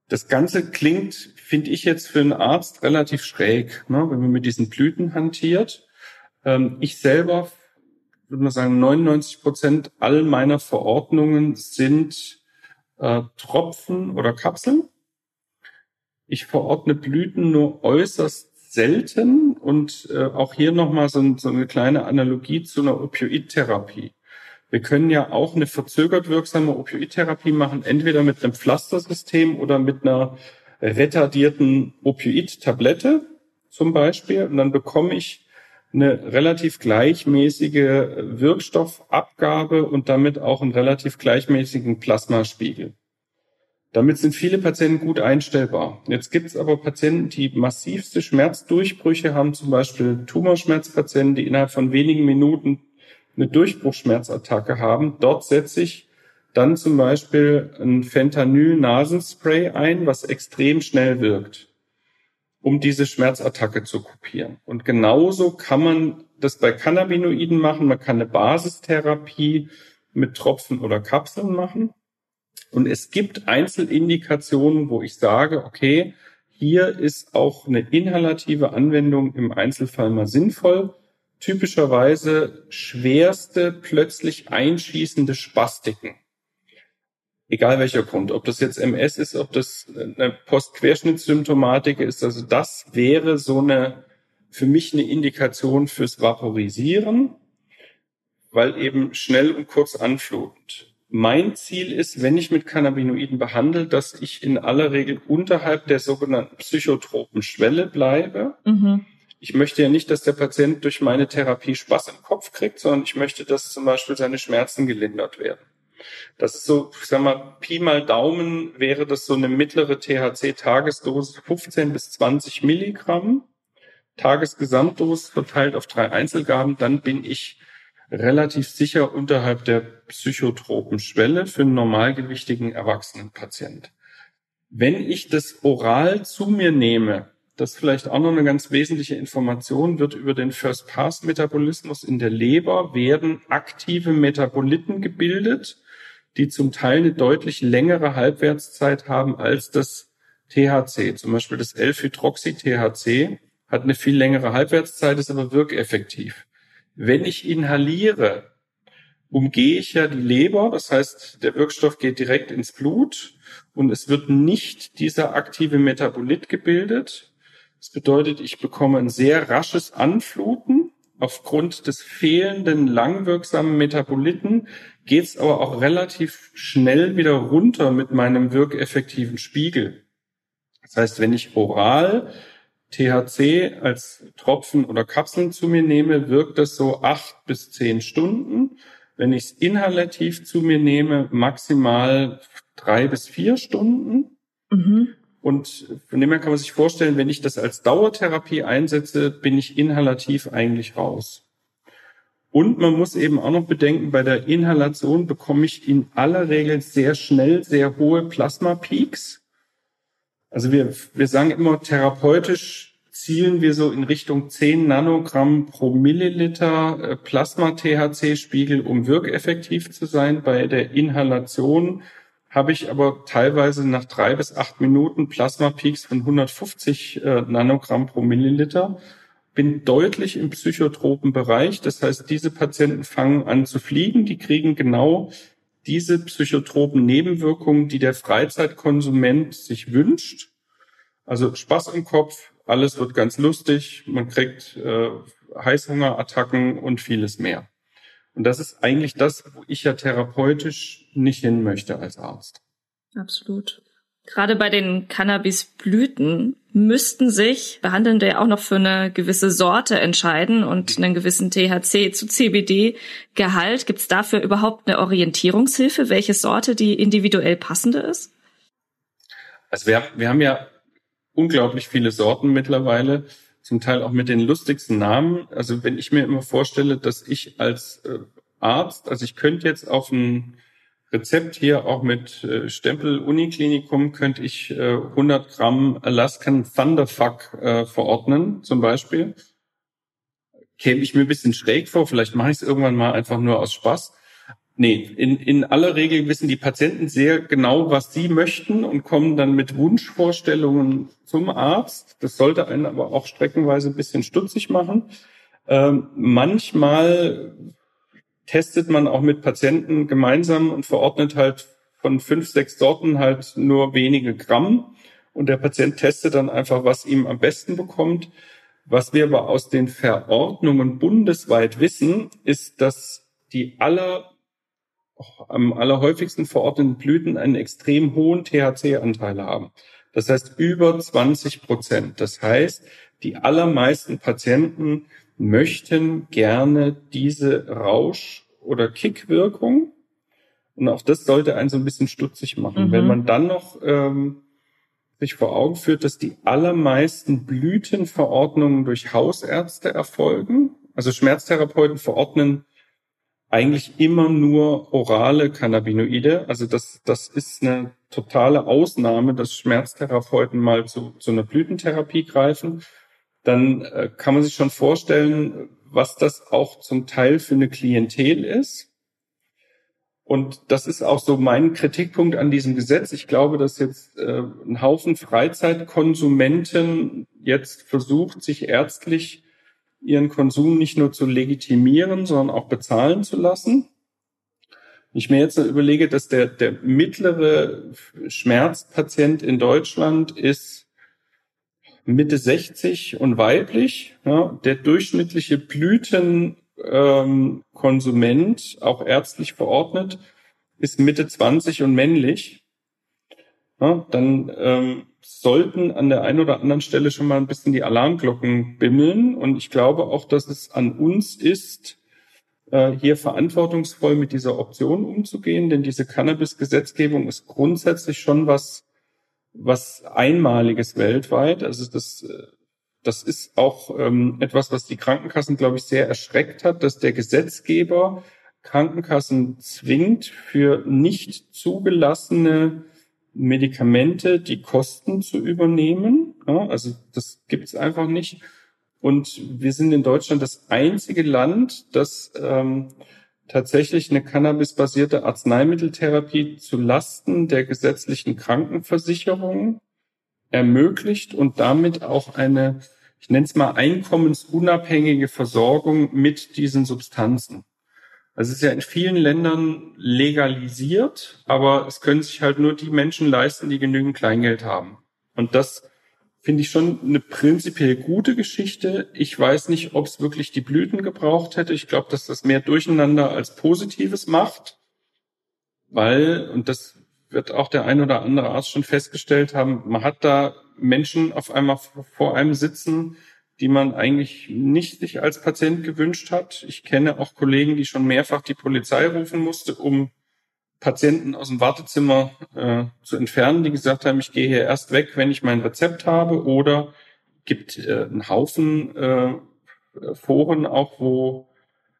Das Ganze klingt, finde ich jetzt für einen Arzt relativ schräg, ne, wenn man mit diesen Blüten hantiert. Ähm, ich selber würde man sagen, 99 Prozent all meiner Verordnungen sind äh, Tropfen oder Kapseln. Ich verordne Blüten nur äußerst selten und äh, auch hier nochmal so, so eine kleine Analogie zu einer Opioidtherapie. Wir können ja auch eine verzögert wirksame Opioidtherapie machen, entweder mit einem Pflastersystem oder mit einer retardierten Opioid-Tablette zum Beispiel. Und dann bekomme ich eine relativ gleichmäßige Wirkstoffabgabe und damit auch einen relativ gleichmäßigen Plasmaspiegel. Damit sind viele Patienten gut einstellbar. Jetzt gibt es aber Patienten, die massivste Schmerzdurchbrüche haben, zum Beispiel Tumorschmerzpatienten, die innerhalb von wenigen Minuten eine Durchbruchschmerzattacke haben, dort setze ich dann zum Beispiel ein Fentanyl-Nasenspray ein, was extrem schnell wirkt, um diese Schmerzattacke zu kopieren. Und genauso kann man das bei Cannabinoiden machen. Man kann eine Basistherapie mit Tropfen oder Kapseln machen. Und es gibt Einzelindikationen, wo ich sage, okay, hier ist auch eine inhalative Anwendung im Einzelfall mal sinnvoll typischerweise schwerste, plötzlich einschießende Spastiken. Egal welcher Grund, ob das jetzt MS ist, ob das eine Postquerschnittssymptomatik ist, also das wäre so eine, für mich eine Indikation fürs Vaporisieren, weil eben schnell und kurz anflutend. Mein Ziel ist, wenn ich mit Cannabinoiden behandle, dass ich in aller Regel unterhalb der sogenannten psychotropen Schwelle bleibe. Mhm ich möchte ja nicht, dass der Patient durch meine Therapie Spaß im Kopf kriegt, sondern ich möchte, dass zum Beispiel seine Schmerzen gelindert werden. Das ist so, ich sag mal, Pi mal Daumen wäre das so eine mittlere THC-Tagesdosis 15 bis 20 Milligramm. Tagesgesamtdosis verteilt auf drei Einzelgaben, dann bin ich relativ sicher unterhalb der psychotropen Schwelle für einen normalgewichtigen Erwachsenenpatient. Wenn ich das oral zu mir nehme, das vielleicht auch noch eine ganz wesentliche Information wird über den First-Pass-Metabolismus in der Leber, werden aktive Metaboliten gebildet, die zum Teil eine deutlich längere Halbwertszeit haben als das THC. Zum Beispiel das L-Hydroxy-THC hat eine viel längere Halbwertszeit, ist aber wirkeffektiv. Wenn ich inhaliere, umgehe ich ja die Leber, das heißt, der Wirkstoff geht direkt ins Blut und es wird nicht dieser aktive Metabolit gebildet. Das bedeutet, ich bekomme ein sehr rasches Anfluten. Aufgrund des fehlenden langwirksamen Metaboliten geht es aber auch relativ schnell wieder runter mit meinem wirkeffektiven Spiegel. Das heißt, wenn ich oral THC als Tropfen oder Kapseln zu mir nehme, wirkt das so acht bis zehn Stunden. Wenn ich es inhalativ zu mir nehme, maximal drei bis vier Stunden. Mhm. Und von dem her kann man sich vorstellen, wenn ich das als Dauertherapie einsetze, bin ich inhalativ eigentlich raus. Und man muss eben auch noch bedenken, bei der Inhalation bekomme ich in aller Regel sehr schnell sehr hohe Plasma-Peaks. Also wir, wir sagen immer, therapeutisch zielen wir so in Richtung 10 Nanogramm pro Milliliter äh, Plasma-THC-Spiegel, um wirkeffektiv zu sein. Bei der Inhalation habe ich aber teilweise nach drei bis acht Minuten Plasma-Peaks von 150 äh, Nanogramm pro Milliliter. Bin deutlich im psychotropen Bereich. Das heißt, diese Patienten fangen an zu fliegen. Die kriegen genau diese psychotropen Nebenwirkungen, die der Freizeitkonsument sich wünscht. Also Spaß im Kopf, alles wird ganz lustig, man kriegt äh, Heißhungerattacken und vieles mehr. Und das ist eigentlich das, wo ich ja therapeutisch nicht hin möchte als Arzt. Absolut. Gerade bei den Cannabisblüten müssten sich Behandelnde ja auch noch für eine gewisse Sorte entscheiden und einen gewissen THC zu CBD-Gehalt. Gibt es dafür überhaupt eine Orientierungshilfe, welche Sorte die individuell passende ist? Also wir, wir haben ja unglaublich viele Sorten mittlerweile, zum Teil auch mit den lustigsten Namen. Also wenn ich mir immer vorstelle, dass ich als äh, Arzt, also ich könnte jetzt auf ein Rezept hier auch mit äh, Stempel Uniklinikum könnte ich äh, 100 Gramm Alaskan Thunderfuck äh, verordnen, zum Beispiel. Käme ich mir ein bisschen schräg vor, vielleicht mache ich es irgendwann mal einfach nur aus Spaß. Nee, in, in aller Regel wissen die Patienten sehr genau, was sie möchten und kommen dann mit Wunschvorstellungen zum Arzt. Das sollte einen aber auch streckenweise ein bisschen stutzig machen. Ähm, manchmal testet man auch mit Patienten gemeinsam und verordnet halt von fünf, sechs Sorten halt nur wenige Gramm. Und der Patient testet dann einfach, was ihm am besten bekommt. Was wir aber aus den Verordnungen bundesweit wissen, ist, dass die aller, am allerhäufigsten verordneten Blüten einen extrem hohen THC-Anteil haben. Das heißt über 20 Prozent. Das heißt, die allermeisten Patienten möchten gerne diese Rausch- oder Kickwirkung. Und auch das sollte einen so ein bisschen stutzig machen. Mhm. Wenn man dann noch ähm, sich vor Augen führt, dass die allermeisten Blütenverordnungen durch Hausärzte erfolgen. Also Schmerztherapeuten verordnen eigentlich immer nur orale Cannabinoide. Also das, das ist eine totale Ausnahme, dass Schmerztherapeuten mal zu, zu einer Blütentherapie greifen dann äh, kann man sich schon vorstellen, was das auch zum Teil für eine Klientel ist. Und das ist auch so mein Kritikpunkt an diesem Gesetz. Ich glaube, dass jetzt äh, ein Haufen Freizeitkonsumenten jetzt versucht, sich ärztlich ihren Konsum nicht nur zu legitimieren, sondern auch bezahlen zu lassen. Ich mir jetzt überlege, dass der, der mittlere Schmerzpatient in Deutschland ist Mitte 60 und weiblich. Ja, der durchschnittliche Blütenkonsument, ähm, auch ärztlich verordnet, ist Mitte 20 und männlich. Ja, dann ähm, sollten an der einen oder anderen Stelle schon mal ein bisschen die Alarmglocken bimmeln. Und ich glaube auch, dass es an uns ist, äh, hier verantwortungsvoll mit dieser Option umzugehen, denn diese Cannabis-Gesetzgebung ist grundsätzlich schon was was Einmaliges weltweit. Also das äh, das ist auch ähm, etwas, was die Krankenkassen, glaube ich, sehr erschreckt hat, dass der Gesetzgeber Krankenkassen zwingt, für nicht zugelassene Medikamente die Kosten zu übernehmen. Ja, also das gibt es einfach nicht. Und wir sind in Deutschland das einzige Land, das ähm, tatsächlich eine cannabisbasierte Arzneimitteltherapie zu Lasten der gesetzlichen Krankenversicherung ermöglicht und damit auch eine, ich nenne es mal, einkommensunabhängige Versorgung mit diesen Substanzen. Also es ist ja in vielen Ländern legalisiert, aber es können sich halt nur die Menschen leisten, die genügend Kleingeld haben. Und das finde ich schon eine prinzipiell gute Geschichte. Ich weiß nicht, ob es wirklich die Blüten gebraucht hätte. Ich glaube, dass das mehr Durcheinander als Positives macht, weil, und das wird auch der ein oder andere Arzt schon festgestellt haben, man hat da Menschen auf einmal vor einem sitzen, die man eigentlich nicht sich als Patient gewünscht hat. Ich kenne auch Kollegen, die schon mehrfach die Polizei rufen musste, um Patienten aus dem Wartezimmer äh, zu entfernen, die gesagt haben, ich gehe hier erst weg, wenn ich mein Rezept habe. Oder gibt äh, einen Haufen äh, Foren auch, wo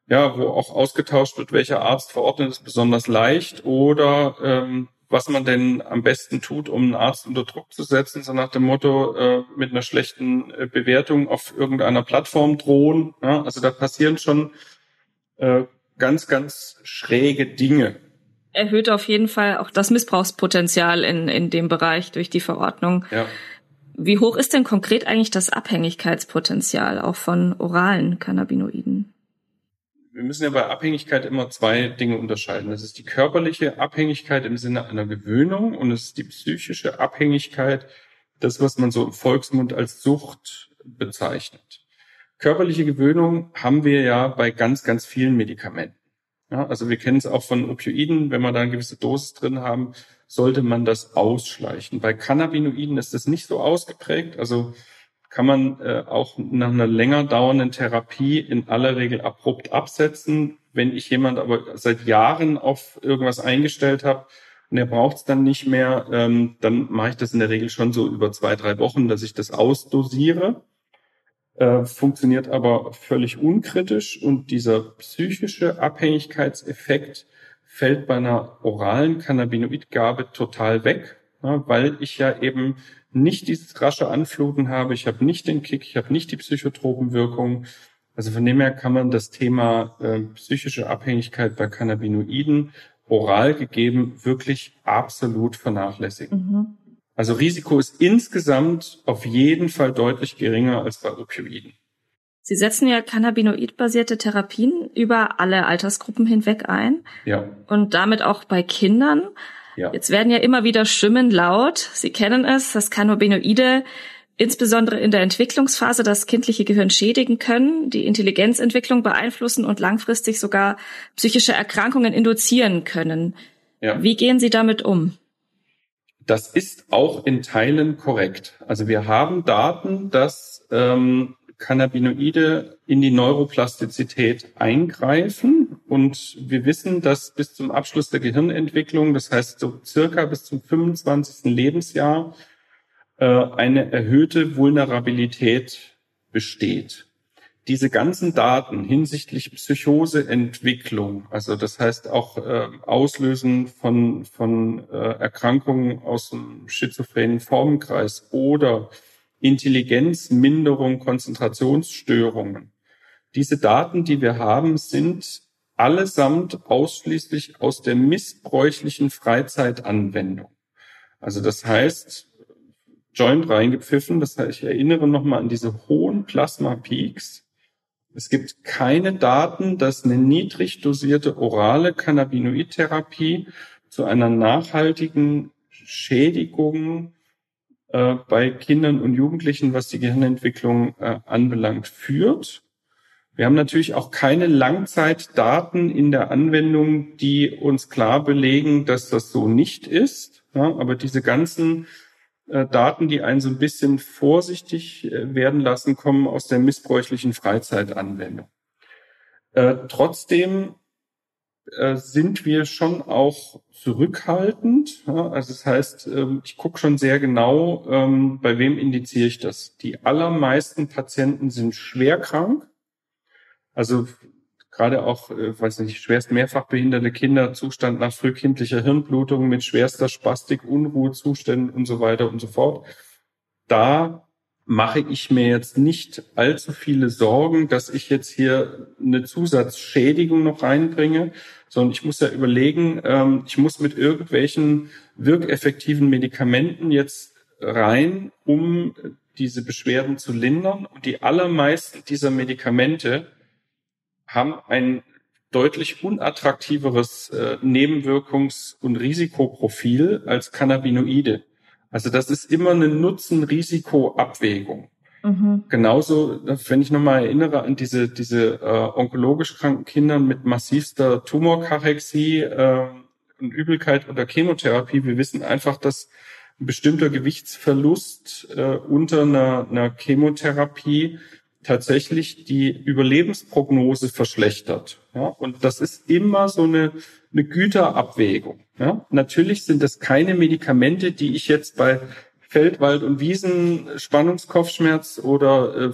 ja, wo auch ausgetauscht wird, welcher Arzt verordnet ist besonders leicht oder ähm, was man denn am besten tut, um einen Arzt unter Druck zu setzen, so nach dem Motto, äh, mit einer schlechten äh, Bewertung auf irgendeiner Plattform drohen. Ja? Also da passieren schon äh, ganz, ganz schräge Dinge. Erhöht auf jeden Fall auch das Missbrauchspotenzial in, in dem Bereich durch die Verordnung. Ja. Wie hoch ist denn konkret eigentlich das Abhängigkeitspotenzial auch von oralen Cannabinoiden? Wir müssen ja bei Abhängigkeit immer zwei Dinge unterscheiden. Das ist die körperliche Abhängigkeit im Sinne einer Gewöhnung und es ist die psychische Abhängigkeit, das, was man so im Volksmund als Sucht bezeichnet. Körperliche Gewöhnung haben wir ja bei ganz, ganz vielen Medikamenten. Ja, also wir kennen es auch von Opioiden, wenn wir da eine gewisse Dosis drin haben, sollte man das ausschleichen. Bei Cannabinoiden ist das nicht so ausgeprägt. Also kann man äh, auch nach einer länger dauernden Therapie in aller Regel abrupt absetzen. Wenn ich jemand aber seit Jahren auf irgendwas eingestellt habe und er braucht es dann nicht mehr, ähm, dann mache ich das in der Regel schon so über zwei, drei Wochen, dass ich das ausdosiere. Äh, funktioniert aber völlig unkritisch und dieser psychische Abhängigkeitseffekt fällt bei einer oralen Cannabinoidgabe total weg, ja, weil ich ja eben nicht dieses rasche Anfluten habe, ich habe nicht den Kick, ich habe nicht die Psychotropenwirkung. Also von dem her kann man das Thema äh, psychische Abhängigkeit bei Cannabinoiden oral gegeben wirklich absolut vernachlässigen. Mhm. Also Risiko ist insgesamt auf jeden Fall deutlich geringer als bei Opioiden. Sie setzen ja cannabinoidbasierte Therapien über alle Altersgruppen hinweg ein. Ja. Und damit auch bei Kindern. Ja. Jetzt werden ja immer wieder Stimmen laut. Sie kennen es, dass Cannabinoide insbesondere in der Entwicklungsphase das kindliche Gehirn schädigen können, die Intelligenzentwicklung beeinflussen und langfristig sogar psychische Erkrankungen induzieren können. Ja. Wie gehen Sie damit um? Das ist auch in Teilen korrekt. Also wir haben Daten, dass ähm, Cannabinoide in die Neuroplastizität eingreifen. Und wir wissen, dass bis zum Abschluss der Gehirnentwicklung, das heißt so circa bis zum 25. Lebensjahr, äh, eine erhöhte Vulnerabilität besteht. Diese ganzen Daten hinsichtlich Psychoseentwicklung, also das heißt auch äh, Auslösen von, von äh, Erkrankungen aus dem schizophrenen Formenkreis oder Intelligenzminderung, Konzentrationsstörungen. Diese Daten, die wir haben, sind allesamt ausschließlich aus der missbräuchlichen Freizeitanwendung. Also das heißt, Joint reingepfiffen, das heißt, ich erinnere nochmal an diese hohen Plasma-Peaks. Es gibt keine Daten, dass eine niedrig dosierte orale Cannabinoidtherapie zu einer nachhaltigen Schädigung äh, bei Kindern und Jugendlichen, was die Gehirnentwicklung äh, anbelangt, führt. Wir haben natürlich auch keine Langzeitdaten in der Anwendung, die uns klar belegen, dass das so nicht ist. Ja, aber diese ganzen äh, Daten, die einen so ein bisschen vorsichtig äh, werden lassen, kommen aus der missbräuchlichen Freizeitanwendung. Äh, trotzdem äh, sind wir schon auch zurückhaltend. Ja? Also das heißt, ähm, ich gucke schon sehr genau, ähm, bei wem indiziere ich das. Die allermeisten Patienten sind schwer krank. Also gerade auch, äh, weiß nicht, schwerst mehrfach behinderte Kinder, Zustand nach frühkindlicher Hirnblutung mit schwerster Spastik, Unruhezuständen und so weiter und so fort. Da mache ich mir jetzt nicht allzu viele Sorgen, dass ich jetzt hier eine Zusatzschädigung noch reinbringe, sondern ich muss ja überlegen, ähm, ich muss mit irgendwelchen wirkeffektiven Medikamenten jetzt rein, um diese Beschwerden zu lindern. Und die allermeisten dieser Medikamente haben ein deutlich unattraktiveres äh, Nebenwirkungs- und Risikoprofil als Cannabinoide. Also das ist immer eine Nutzen-Risiko-Abwägung. Mhm. Genauso, wenn ich nochmal erinnere an diese, diese äh, onkologisch kranken Kinder mit massivster Tumorkarexie äh, und Übelkeit unter Chemotherapie, wir wissen einfach, dass ein bestimmter Gewichtsverlust äh, unter einer, einer Chemotherapie tatsächlich die Überlebensprognose verschlechtert. Ja, und das ist immer so eine, eine Güterabwägung. Ja, natürlich sind das keine Medikamente, die ich jetzt bei Feldwald- und Wiesen Spannungskopfschmerz oder äh,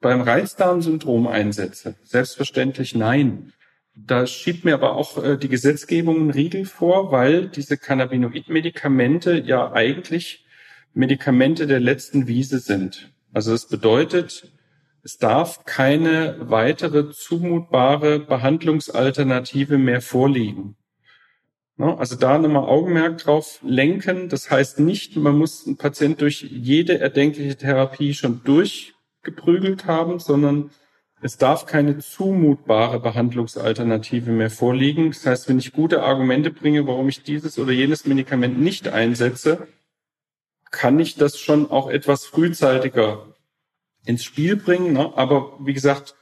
beim Reizdarmsyndrom einsetze. Selbstverständlich nein. Da schiebt mir aber auch äh, die Gesetzgebung einen Riegel vor, weil diese Cannabinoid-Medikamente ja eigentlich Medikamente der letzten Wiese sind. Also das bedeutet, es darf keine weitere zumutbare Behandlungsalternative mehr vorliegen. Also da nochmal Augenmerk drauf lenken. Das heißt nicht, man muss einen Patient durch jede erdenkliche Therapie schon durchgeprügelt haben, sondern es darf keine zumutbare Behandlungsalternative mehr vorliegen. Das heißt, wenn ich gute Argumente bringe, warum ich dieses oder jenes Medikament nicht einsetze, kann ich das schon auch etwas frühzeitiger ins Spiel bringen. Ne? Aber wie gesagt,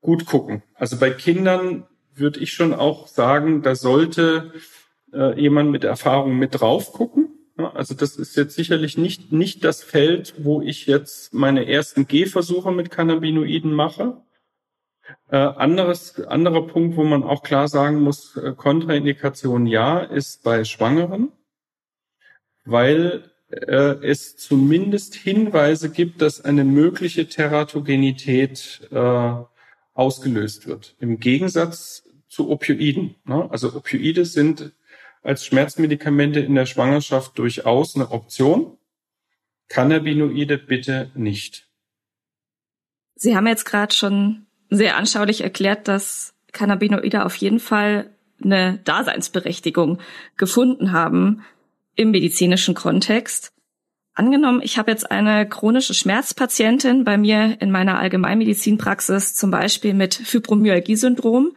gut gucken. Also bei Kindern würde ich schon auch sagen, da sollte äh, jemand mit Erfahrung mit drauf gucken. Ja, also das ist jetzt sicherlich nicht, nicht das Feld, wo ich jetzt meine ersten Gehversuche mit Cannabinoiden mache. Äh, anderes, anderer Punkt, wo man auch klar sagen muss, äh, Kontraindikation ja, ist bei Schwangeren, weil äh, es zumindest Hinweise gibt, dass eine mögliche Teratogenität äh, ausgelöst wird. Im Gegensatz zu Opioiden. Ne? Also Opioide sind als Schmerzmedikamente in der Schwangerschaft durchaus eine Option. Cannabinoide bitte nicht. Sie haben jetzt gerade schon sehr anschaulich erklärt, dass Cannabinoide auf jeden Fall eine Daseinsberechtigung gefunden haben im medizinischen Kontext. Angenommen, ich habe jetzt eine chronische Schmerzpatientin bei mir in meiner Allgemeinmedizinpraxis, zum Beispiel mit Fibromyalgie-Syndrom,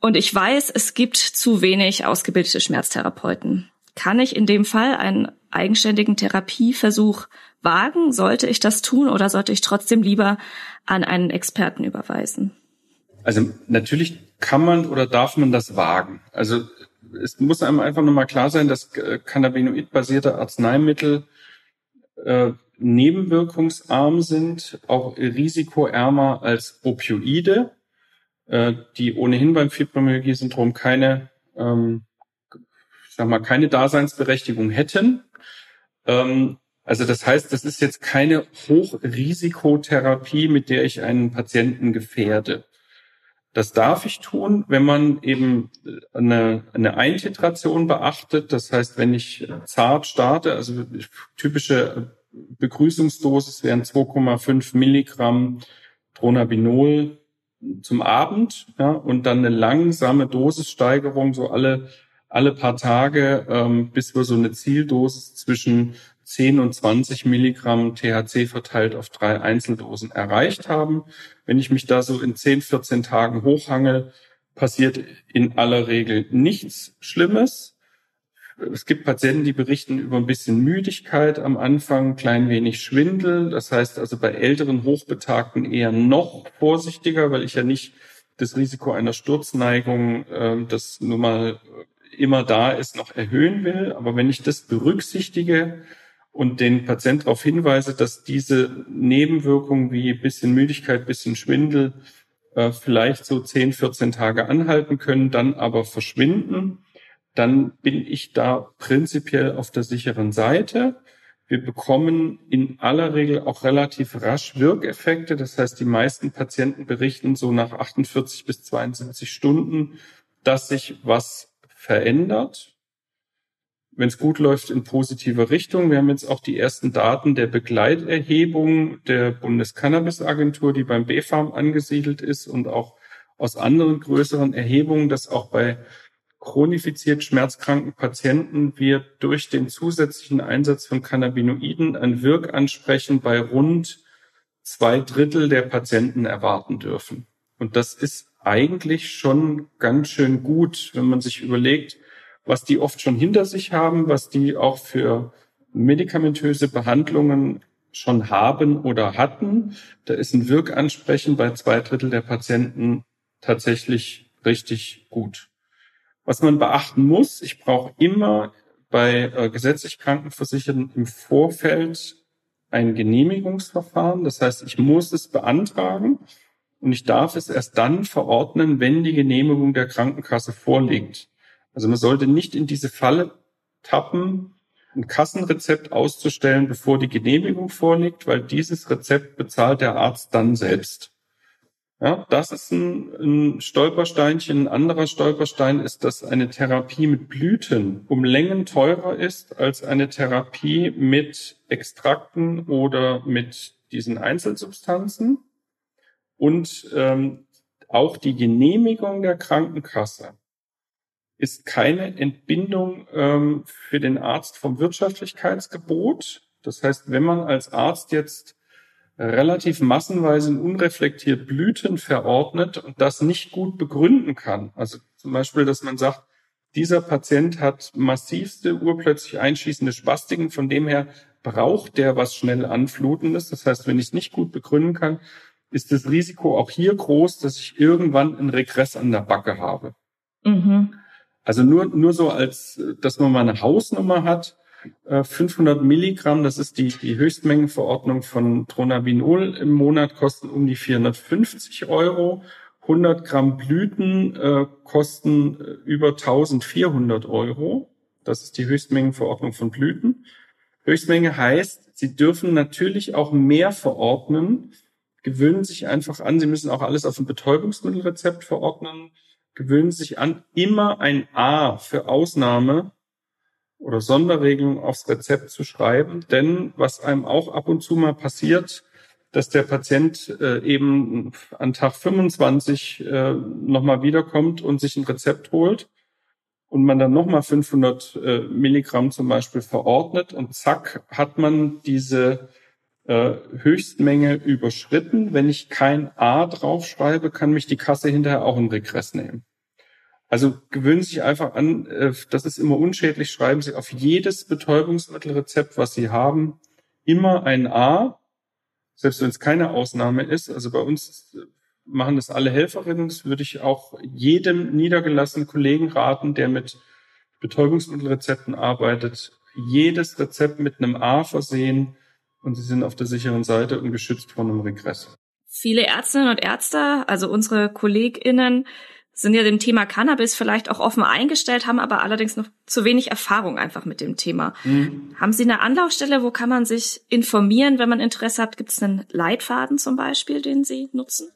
und ich weiß, es gibt zu wenig ausgebildete Schmerztherapeuten. Kann ich in dem Fall einen eigenständigen Therapieversuch wagen? Sollte ich das tun oder sollte ich trotzdem lieber an einen Experten überweisen? Also natürlich kann man oder darf man das wagen. Also es muss einem einfach nochmal klar sein, dass äh, cannabinoid-basierte Arzneimittel äh, nebenwirkungsarm sind, auch risikoärmer als Opioide, äh, die ohnehin beim Fibromyalgie-Syndrom keine, ähm, ich sag mal, keine Daseinsberechtigung hätten. Ähm, also das heißt, das ist jetzt keine Hochrisikotherapie, mit der ich einen Patienten gefährde. Das darf ich tun, wenn man eben eine, eine Eintitration beachtet. Das heißt, wenn ich zart starte, also typische Begrüßungsdosis wären 2,5 Milligramm Dronabinol zum Abend ja, und dann eine langsame Dosissteigerung so alle alle paar Tage, ähm, bis wir so eine Zieldosis zwischen 10 und 20 Milligramm THC verteilt auf drei Einzeldosen erreicht haben. Wenn ich mich da so in 10, 14 Tagen hochhangel, passiert in aller Regel nichts Schlimmes. Es gibt Patienten, die berichten über ein bisschen Müdigkeit am Anfang, klein wenig Schwindel. Das heißt also bei älteren Hochbetagten eher noch vorsichtiger, weil ich ja nicht das Risiko einer Sturzneigung, äh, das nun mal immer da ist, noch erhöhen will. Aber wenn ich das berücksichtige, und den Patient darauf hinweise, dass diese Nebenwirkungen wie bisschen Müdigkeit, bisschen Schwindel äh, vielleicht so 10, 14 Tage anhalten können, dann aber verschwinden, dann bin ich da prinzipiell auf der sicheren Seite. Wir bekommen in aller Regel auch relativ rasch Wirkeffekte. Das heißt, die meisten Patienten berichten so nach 48 bis 72 Stunden, dass sich was verändert. Wenn es gut läuft, in positive Richtung. Wir haben jetzt auch die ersten Daten der Begleiterhebung der Bundescannabisagentur, die beim BfArM angesiedelt ist und auch aus anderen größeren Erhebungen, dass auch bei chronifiziert schmerzkranken Patienten wir durch den zusätzlichen Einsatz von Cannabinoiden ein Wirkansprechen bei rund zwei Drittel der Patienten erwarten dürfen. Und das ist eigentlich schon ganz schön gut, wenn man sich überlegt, was die oft schon hinter sich haben, was die auch für medikamentöse Behandlungen schon haben oder hatten. Da ist ein Wirkansprechen bei zwei Drittel der Patienten tatsächlich richtig gut. Was man beachten muss, ich brauche immer bei äh, gesetzlich Krankenversicherten im Vorfeld ein Genehmigungsverfahren. Das heißt, ich muss es beantragen und ich darf es erst dann verordnen, wenn die Genehmigung der Krankenkasse vorliegt. Also man sollte nicht in diese Falle tappen, ein Kassenrezept auszustellen, bevor die Genehmigung vorliegt, weil dieses Rezept bezahlt der Arzt dann selbst. Ja, das ist ein, ein Stolpersteinchen. Ein anderer Stolperstein ist, dass eine Therapie mit Blüten um Längen teurer ist als eine Therapie mit Extrakten oder mit diesen Einzelsubstanzen. Und ähm, auch die Genehmigung der Krankenkasse ist keine Entbindung ähm, für den Arzt vom Wirtschaftlichkeitsgebot. Das heißt, wenn man als Arzt jetzt relativ massenweise und unreflektiert Blüten verordnet und das nicht gut begründen kann. Also zum Beispiel, dass man sagt, dieser Patient hat massivste urplötzlich einschließende Spastiken, von dem her braucht der was schnell anflutendes. Das heißt, wenn ich es nicht gut begründen kann, ist das Risiko auch hier groß, dass ich irgendwann einen Regress an der Backe habe. Mhm. Also nur, nur so als, dass man mal eine Hausnummer hat. 500 äh, Milligramm, das ist die, die Höchstmengenverordnung von Tronabinol im Monat, kosten um die 450 Euro. 100 Gramm Blüten äh, kosten äh, über 1400 Euro. Das ist die Höchstmengenverordnung von Blüten. Höchstmenge heißt, Sie dürfen natürlich auch mehr verordnen, gewöhnen sich einfach an, Sie müssen auch alles auf ein Betäubungsmittelrezept verordnen, gewöhnen sich an, immer ein A für Ausnahme oder Sonderregelung aufs Rezept zu schreiben. Denn was einem auch ab und zu mal passiert, dass der Patient äh, eben an Tag 25 äh, nochmal wiederkommt und sich ein Rezept holt und man dann nochmal 500 äh, Milligramm zum Beispiel verordnet und zack hat man diese äh, Höchstmenge überschritten. Wenn ich kein A draufschreibe, kann mich die Kasse hinterher auch in Regress nehmen. Also gewöhnen Sie sich einfach an, äh, das ist immer unschädlich, schreiben Sie auf jedes Betäubungsmittelrezept, was Sie haben, immer ein A, selbst wenn es keine Ausnahme ist. Also bei uns machen das alle Helferinnen. Das würde ich auch jedem niedergelassenen Kollegen raten, der mit Betäubungsmittelrezepten arbeitet, jedes Rezept mit einem A versehen und Sie sind auf der sicheren Seite und geschützt vor einem Regress. Viele Ärztinnen und Ärzte, also unsere KollegInnen, sind ja dem Thema Cannabis vielleicht auch offen eingestellt, haben aber allerdings noch zu wenig Erfahrung einfach mit dem Thema. Mhm. Haben Sie eine Anlaufstelle, wo kann man sich informieren, wenn man Interesse hat? Gibt es einen Leitfaden zum Beispiel, den Sie nutzen?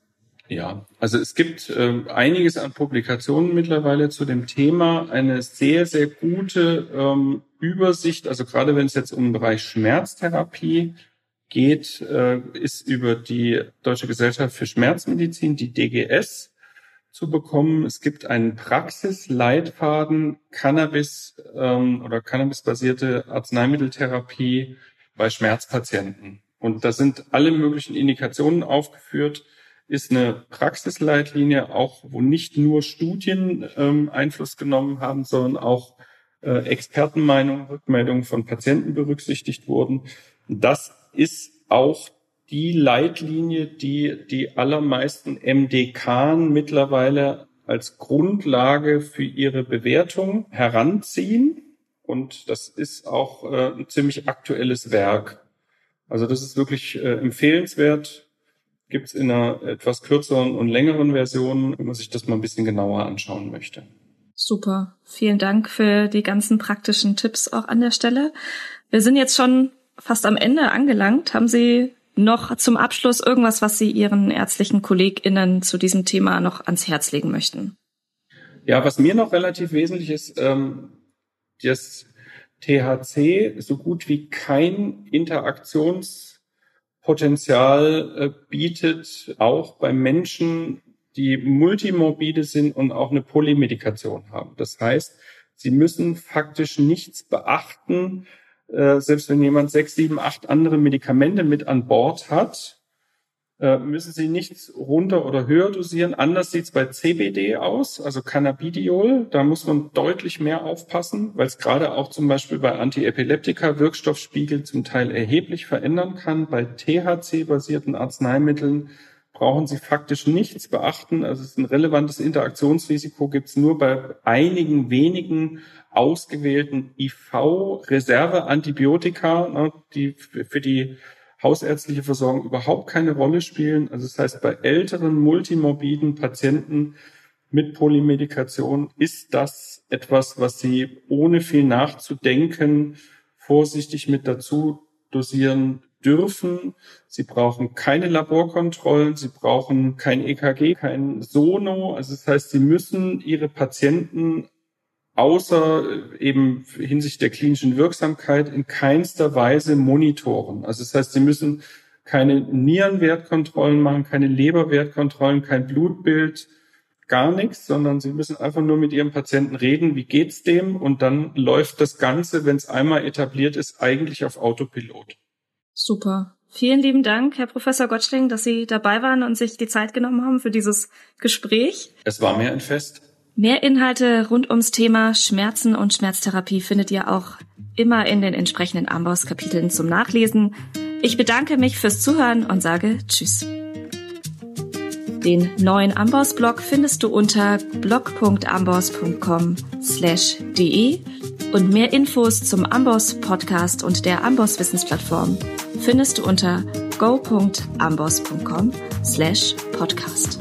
Ja, also es gibt äh, einiges an Publikationen mittlerweile zu dem Thema. Eine sehr, sehr gute ähm, Übersicht, also gerade wenn es jetzt um den Bereich Schmerztherapie geht, äh, ist über die Deutsche Gesellschaft für Schmerzmedizin, die DGS, zu bekommen. Es gibt einen Praxisleitfaden Cannabis ähm, oder Cannabis-basierte Arzneimitteltherapie bei Schmerzpatienten. Und da sind alle möglichen Indikationen aufgeführt. Ist eine Praxisleitlinie auch, wo nicht nur Studien ähm, Einfluss genommen haben, sondern auch äh, Expertenmeinungen, Rückmeldungen von Patienten berücksichtigt wurden. Das ist auch die Leitlinie, die die allermeisten MDK mittlerweile als Grundlage für ihre Bewertung heranziehen. Und das ist auch äh, ein ziemlich aktuelles Werk. Also das ist wirklich äh, empfehlenswert. Gibt's in einer etwas kürzeren und längeren Version, wenn man sich das mal ein bisschen genauer anschauen möchte. Super. Vielen Dank für die ganzen praktischen Tipps auch an der Stelle. Wir sind jetzt schon fast am Ende angelangt. Haben Sie noch zum Abschluss irgendwas, was Sie Ihren ärztlichen KollegInnen zu diesem Thema noch ans Herz legen möchten? Ja, was mir noch relativ wesentlich ist, ähm, das THC so gut wie kein Interaktionspotenzial äh, bietet, auch bei Menschen, die multimorbide sind und auch eine Polymedikation haben. Das heißt, sie müssen faktisch nichts beachten, äh, selbst wenn jemand sechs, sieben, acht andere Medikamente mit an Bord hat, äh, müssen Sie nichts runter oder höher dosieren. Anders sieht es bei CBD aus, also Cannabidiol. Da muss man deutlich mehr aufpassen, weil es gerade auch zum Beispiel bei Antiepileptika Wirkstoffspiegel zum Teil erheblich verändern kann. Bei THC-basierten Arzneimitteln brauchen Sie faktisch nichts beachten. Also es ist ein relevantes Interaktionsrisiko gibt es nur bei einigen wenigen ausgewählten IV-Reserve-Antibiotika, ne, die für die hausärztliche Versorgung überhaupt keine Rolle spielen. Also das heißt, bei älteren multimorbiden Patienten mit Polymedikation ist das etwas, was Sie ohne viel nachzudenken vorsichtig mit dazu dosieren dürfen. Sie brauchen keine Laborkontrollen, sie brauchen kein EKG, kein Sono. Also das heißt, sie müssen ihre Patienten außer äh, eben hinsichtlich der klinischen Wirksamkeit in keinster Weise monitoren. Also das heißt, sie müssen keine Nierenwertkontrollen machen, keine Leberwertkontrollen, kein Blutbild, gar nichts, sondern sie müssen einfach nur mit ihrem Patienten reden, wie geht's dem und dann läuft das Ganze, wenn es einmal etabliert ist, eigentlich auf Autopilot. Super. Vielen lieben Dank, Herr Professor Gottschling, dass Sie dabei waren und sich die Zeit genommen haben für dieses Gespräch. Es war mir ein Fest. Mehr Inhalte rund ums Thema Schmerzen und Schmerztherapie findet ihr auch immer in den entsprechenden Amboss-Kapiteln zum Nachlesen. Ich bedanke mich fürs Zuhören und sage Tschüss. Den neuen Amboss-Blog findest du unter blog.amboss.com slash de und mehr Infos zum Amboss Podcast und der Amboss Wissensplattform findest du unter go.amboss.com slash podcast.